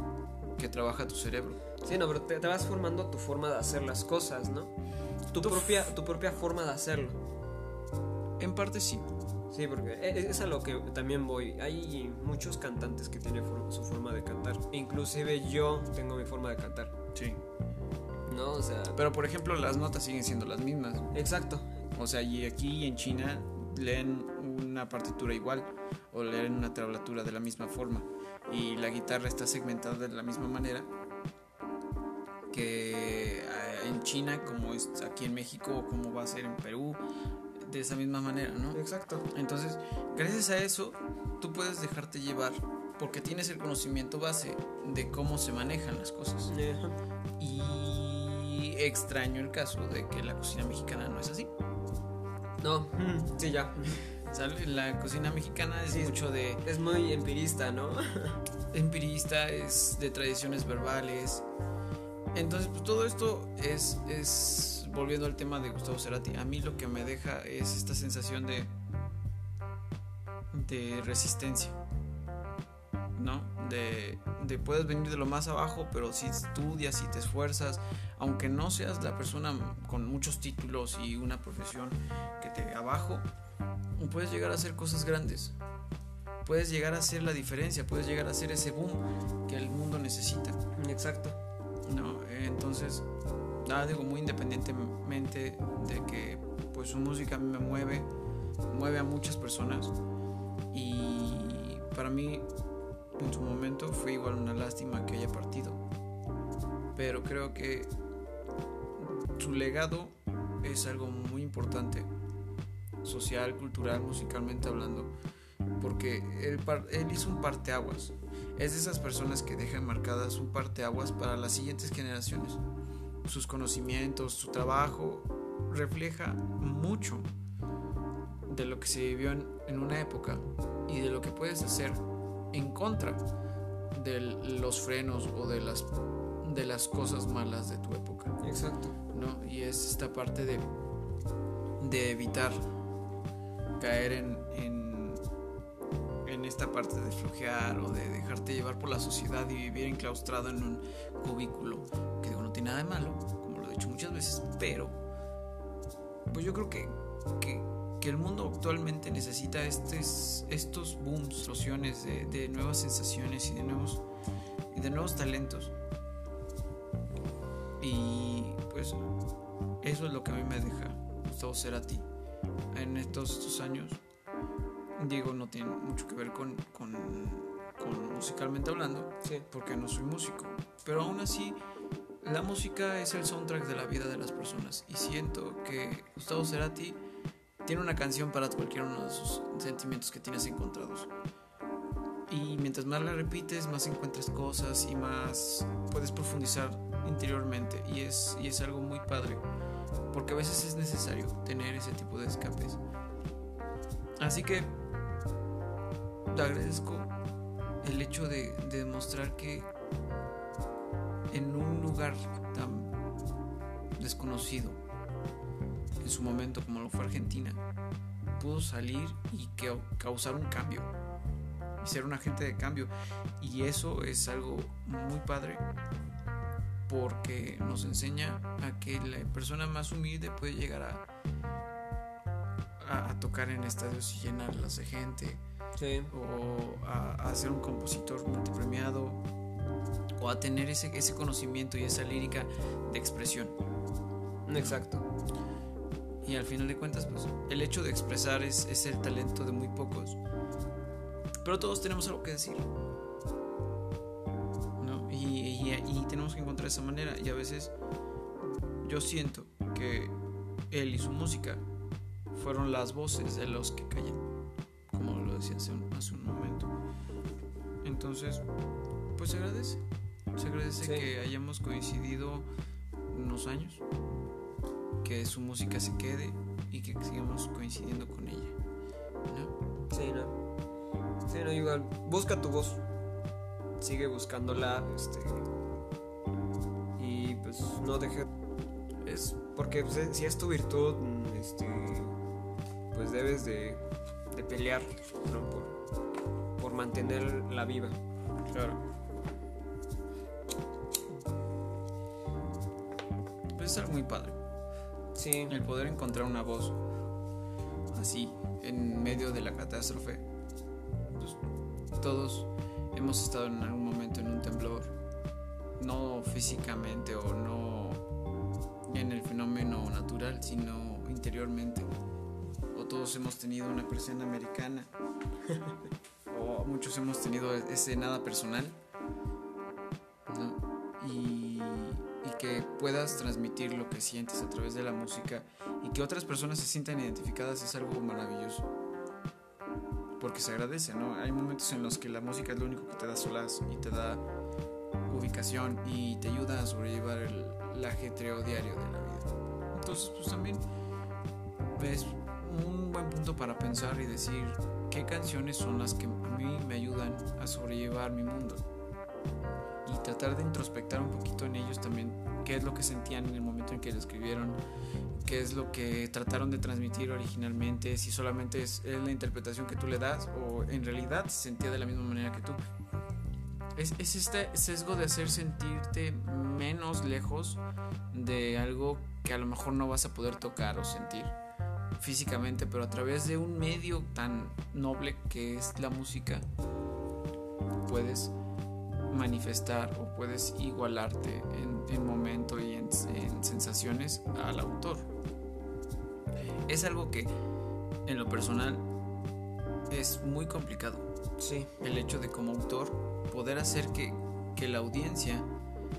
que trabaja tu cerebro. Sí, no, pero te, te vas formando tu forma de hacer las cosas, ¿no? Tu, Tu propia, tu propia forma de hacerlo. En parte sí. Sí, porque e- es a lo que también voy. Hay muchos cantantes que tienen su forma de cantar. Inclusive yo tengo mi forma de cantar. Sí. ¿No? O sea... Pero por ejemplo, las notas siguen siendo las mismas. Exacto. O sea, y aquí en China leen una partitura igual o leen una tablatura de la misma forma y la guitarra está segmentada de la misma manera que eh, en China como es aquí en México o como va a ser en Perú de esa misma manera, ¿no? Exacto. Entonces, gracias a eso, tú puedes dejarte llevar porque tienes el conocimiento base de cómo se manejan las cosas. Y extraño el caso de que la cocina mexicana no es así. No, sí, ya. ¿Sale? La cocina mexicana es Sí. mucho de Es muy empirista, ¿no? empirista, es de tradiciones verbales. Entonces, pues todo esto es, es, volviendo al tema de Gustavo Cerati, a mí lo que me deja es esta sensación de, de resistencia, ¿no? De, de puedes venir de lo más abajo, pero si estudias, si te esfuerzas, aunque no seas la persona con muchos títulos y una profesión que te abajo, puedes llegar a hacer cosas grandes puedes llegar a hacer la diferencia, puedes llegar a hacer ese boom que el mundo necesita, Exacto. ¿no? Entonces, digo, muy independientemente de que pues su música a mí me mueve, mueve a muchas personas y para mí en su momento fue igual una lástima que haya partido, pero creo que su legado es algo muy importante, social, cultural, musicalmente hablando porque él, él hizo un parteaguas. Es de esas personas que dejan marcadas un parteaguas para las siguientes generaciones. Sus conocimientos, su trabajo refleja mucho de lo que se vivió en, en una época y de lo que puedes hacer en contra de los frenos o de las, de las cosas malas de tu época. Exacto. ¿no? Y es esta parte de, de evitar caer en, en, en esta parte de flojear o de dejarte llevar por la sociedad y vivir enclaustrado en un cubículo, que digo, no tiene nada de malo, como lo he dicho muchas veces, pero pues yo creo que, que, el mundo actualmente necesita estes, estos booms, explosiones de, de nuevas sensaciones y de nuevos, y de nuevos talentos. Y pues eso es lo que a mí me deja Gustavo Cerati en estos, estos años. Digo, no tiene mucho que ver con, con, con musicalmente hablando, Sí. porque no soy músico. Pero aún así, la música es el soundtrack de la vida de las personas. Y siento que Gustavo Cerati tiene una canción para cualquier uno de esos sentimientos que tienes encontrados. Y mientras más la repites, más encuentras cosas y más puedes profundizar interiormente. Y es, y es algo muy padre. Porque a veces es necesario tener ese tipo de escapes. Así que te agradezco el hecho de, de demostrar que en un lugar tan desconocido, en su momento como lo fue Argentina, pudo salir y causar un cambio y ser un agente de cambio. Y eso es algo muy padre porque nos enseña a que la persona más humilde puede llegar a, a tocar en estadios y llenarlas de gente Sí. o a, a ser un compositor multipremiado o a tener ese, ese conocimiento y esa lírica de expresión. Exacto. Y al final de cuentas, pues el hecho de expresar es, es el talento de muy pocos. Pero todos tenemos algo que decir. ¿no? Y, y- y tenemos que encontrar esa manera. Y a veces yo siento que él y su música fueron las voces de los que callan. Decía hace un, hace un momento. Entonces, pues se agradece. Se agradece Sí. que hayamos coincidido unos años. Que su música se quede y que sigamos coincidiendo con ella. ¿no? Sí, no. Sí, no, igual. Busca tu voz. Sigue buscándola. Este. Y pues no dejes. Es, Porque pues, si es tu virtud, este, pues debes de, de pelear ¿no? por, por mantenerla viva. claro. Pues es algo muy padre. Sí, El poder encontrar una voz así, en medio de la catástrofe. Pues, todos hemos estado en algún momento en un temblor, no físicamente o no en el fenómeno natural, sino interiormente. Todos hemos tenido una presión americana, o muchos hemos tenido ese nada personal. ¿no? Y, y que puedas transmitir lo que sientes a través de la música y que otras personas se sientan identificadas es algo maravilloso. Porque se agradece, ¿no? Hay momentos en los que la música es lo único que te da solaz y te da ubicación y te ayuda a sobrellevar el, el ajetreo diario de la vida. Entonces, pues también es un buen punto para pensar y decir qué canciones son las que a mí me ayudan a sobrellevar mi mundo y tratar de introspectar un poquito en ellos también qué es lo que sentían en el momento en que lo escribieron, qué es lo que trataron de transmitir originalmente, si solamente es, la interpretación que tú le das o en realidad se sentía de la misma manera que tú. Es, es este sesgo de hacer sentirte menos lejos de algo que a lo mejor no vas a poder tocar o sentir físicamente, pero a través de un medio tan noble que es la música, puedes manifestar o puedes igualarte en, en momento y en, en sensaciones al autor. Es algo que en lo personal es muy complicado. sí, El hecho de como autor poder hacer que, que la audiencia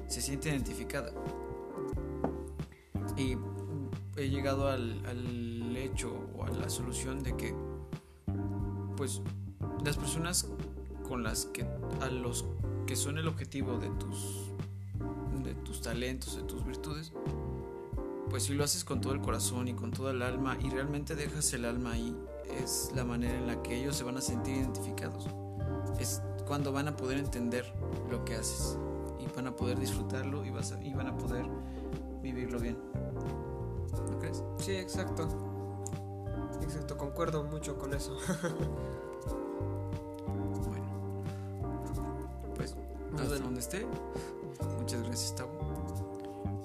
se sienta identificada. Y he llegado al, al hecho o a la solución de que pues las personas con las que a los que son el objetivo de tus de tus talentos, de tus virtudes, pues si lo haces con todo el corazón y con toda el alma y realmente dejas el alma ahí, es la manera en la que ellos se van a sentir identificados. Es cuando van a poder entender lo que haces y van a poder disfrutarlo y, vas a- y van a poder vivirlo bien. ¿No crees? sí, exacto. Exacto, concuerdo mucho con eso. Bueno, pues hasta donde esté. Muchas gracias, Tavo.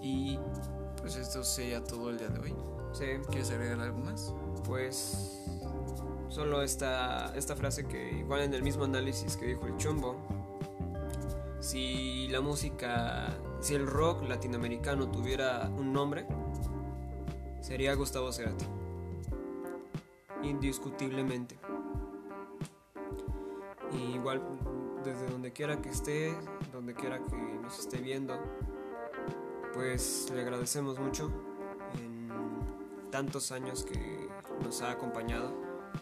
Y pues esto sería todo el día de hoy. Sí, ¿Quieres agregar algo más? pues solo esta, esta frase que igual en el mismo análisis que dijo el chumbo, si la música, si el rock latinoamericano tuviera un nombre, sería Gustavo Cerati. Indiscutiblemente. Y igual desde donde quiera que esté, donde quiera que nos esté viendo, pues le agradecemos mucho en tantos años que nos ha acompañado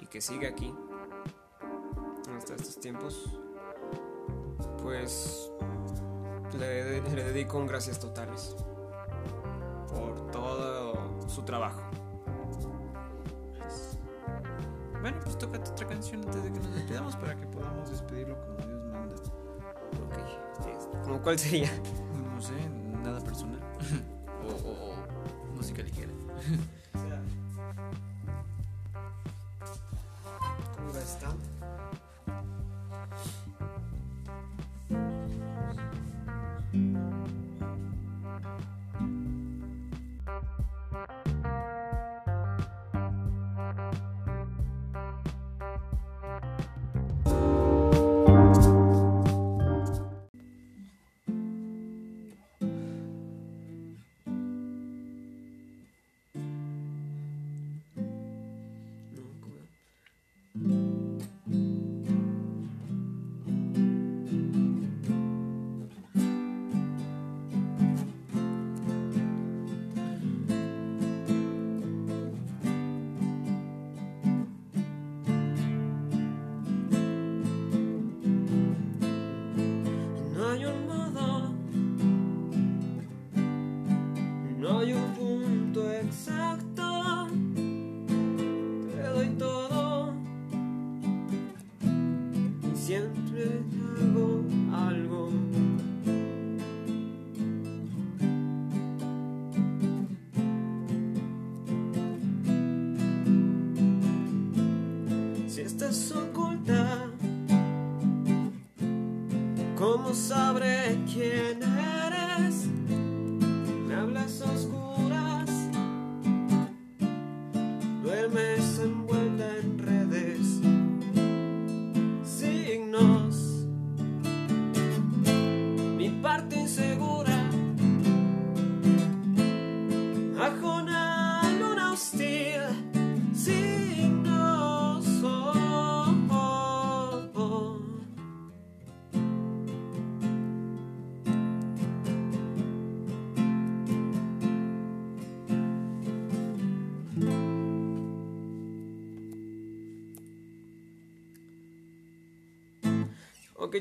y que sigue aquí hasta estos tiempos. Pues le, le dedico un gracias totales por todo su trabajo. Bueno, pues toca otra canción antes de que nos despidamos para que podamos despedirlo como Dios manda. Ok, ¿Cómo cuál sería? No sé, nada personal. o, o- o música ligera. ¿Cómo va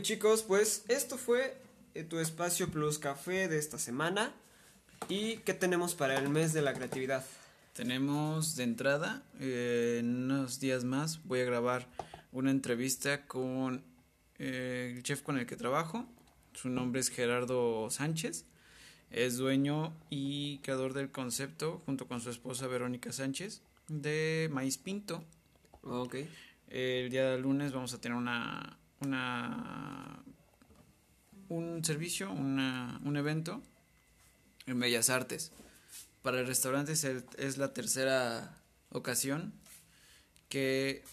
chicos, pues esto fue eh, tu espacio plus café de esta semana. ¿Y qué tenemos para el mes de la creatividad? Tenemos de entrada, eh, en unos días más, voy a grabar una entrevista con eh, el chef con el que trabajo. Su nombre es Gerardo Sánchez. Es dueño y creador del concepto, junto con su esposa Verónica Sánchez, de Maíz Pinto. Ok. El día de lunes vamos a tener una, una un servicio, una, un evento en Bellas Artes. Para el restaurante es, el- es la tercera ocasión que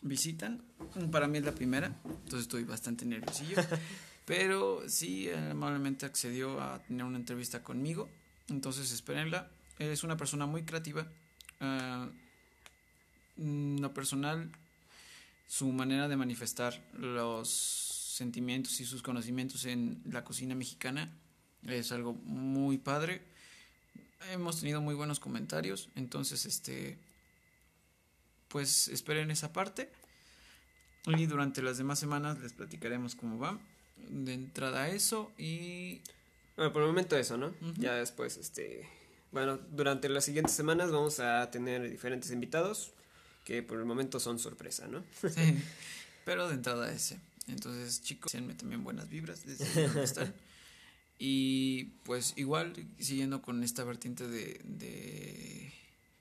visitan. Para mí es la primera, entonces estoy bastante nerviosillo. Pero sí, amablemente accedió a tener una entrevista conmigo. Entonces espérenla. Es una persona muy creativa. Ah, en lo personal, su manera de manifestar los sentimientos y sus conocimientos en la cocina mexicana es algo muy padre. Hemos tenido muy buenos comentarios, entonces este pues esperen esa parte y durante las demás semanas les platicaremos cómo va. De entrada eso y Bueno, por el momento eso, ¿no? Ya después, este... Bueno, durante las siguientes semanas vamos a tener diferentes invitados que por el momento son sorpresa, ¿no? Sí, pero de entrada ese. Entonces, chicos, denme también buenas vibras desde donde están. Y pues igual, siguiendo con esta vertiente de, de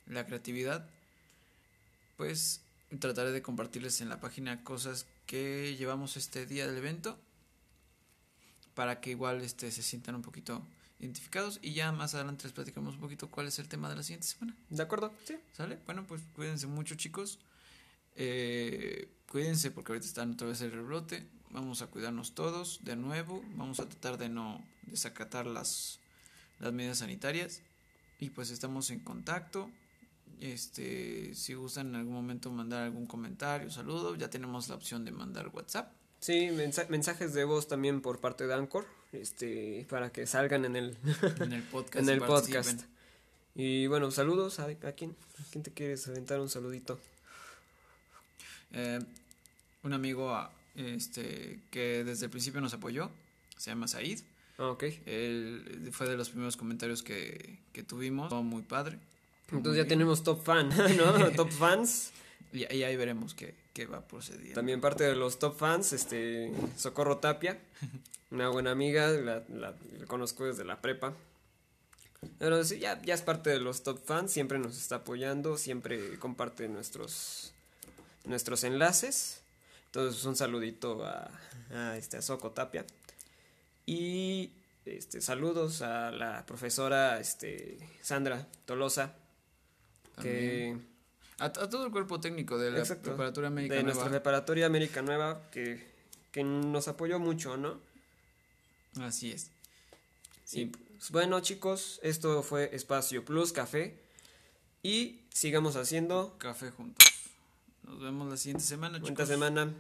la creatividad, pues trataré de compartirles en la página cosas que llevamos este día del evento para que igual este, se sientan un poquito identificados y ya más adelante les platicamos un poquito cuál es el tema de la siguiente semana. ¿De acuerdo? Sí. ¿Sale? Bueno, pues cuídense mucho, chicos. Eh, cuídense porque ahorita está otra vez el rebrote. Vamos a cuidarnos todos de nuevo. Vamos a tratar de no desacatar las, las medidas sanitarias. Y pues estamos en contacto. Este, si gustan en algún momento mandar algún comentario, saludo, ya tenemos la opción de mandar WhatsApp. Sí, mensa- mensajes de voz también por parte de Anchor, este, para que salgan en el, En el podcast. en y el participen. podcast. Y bueno, saludos a, a quién, a quién te quieres aventar un saludito. Eh, un amigo este, que desde el principio nos apoyó, se llama Said. Ah, ok. Él fue de los primeros comentarios que, que tuvimos. Todo muy padre. Muy Entonces ya bien. tenemos top fan, ¿no? top fans. Y, y ahí veremos qué, qué va procediendo. También parte de los top fans, este, Socorro Tapia, una buena amiga, la, la- la conozco desde la prepa. Pero sí, ya, ya es parte de los top fans, siempre nos está apoyando, siempre comparte nuestros, nuestros enlaces. Entonces un saludito a, a, este, a Soco Tapia. Y este, saludos a la profesora este, Sandra Tolosa, que... A, a todo el cuerpo técnico de la Exacto. Preparatura América de Nueva. nuestra preparatoria América Nueva que, que nos apoyó mucho, ¿no? Así es. Y pues, bueno, chicos, esto fue Espacio Plus Café y sigamos haciendo. Café juntos. Nos vemos la siguiente semana, chicos. semana.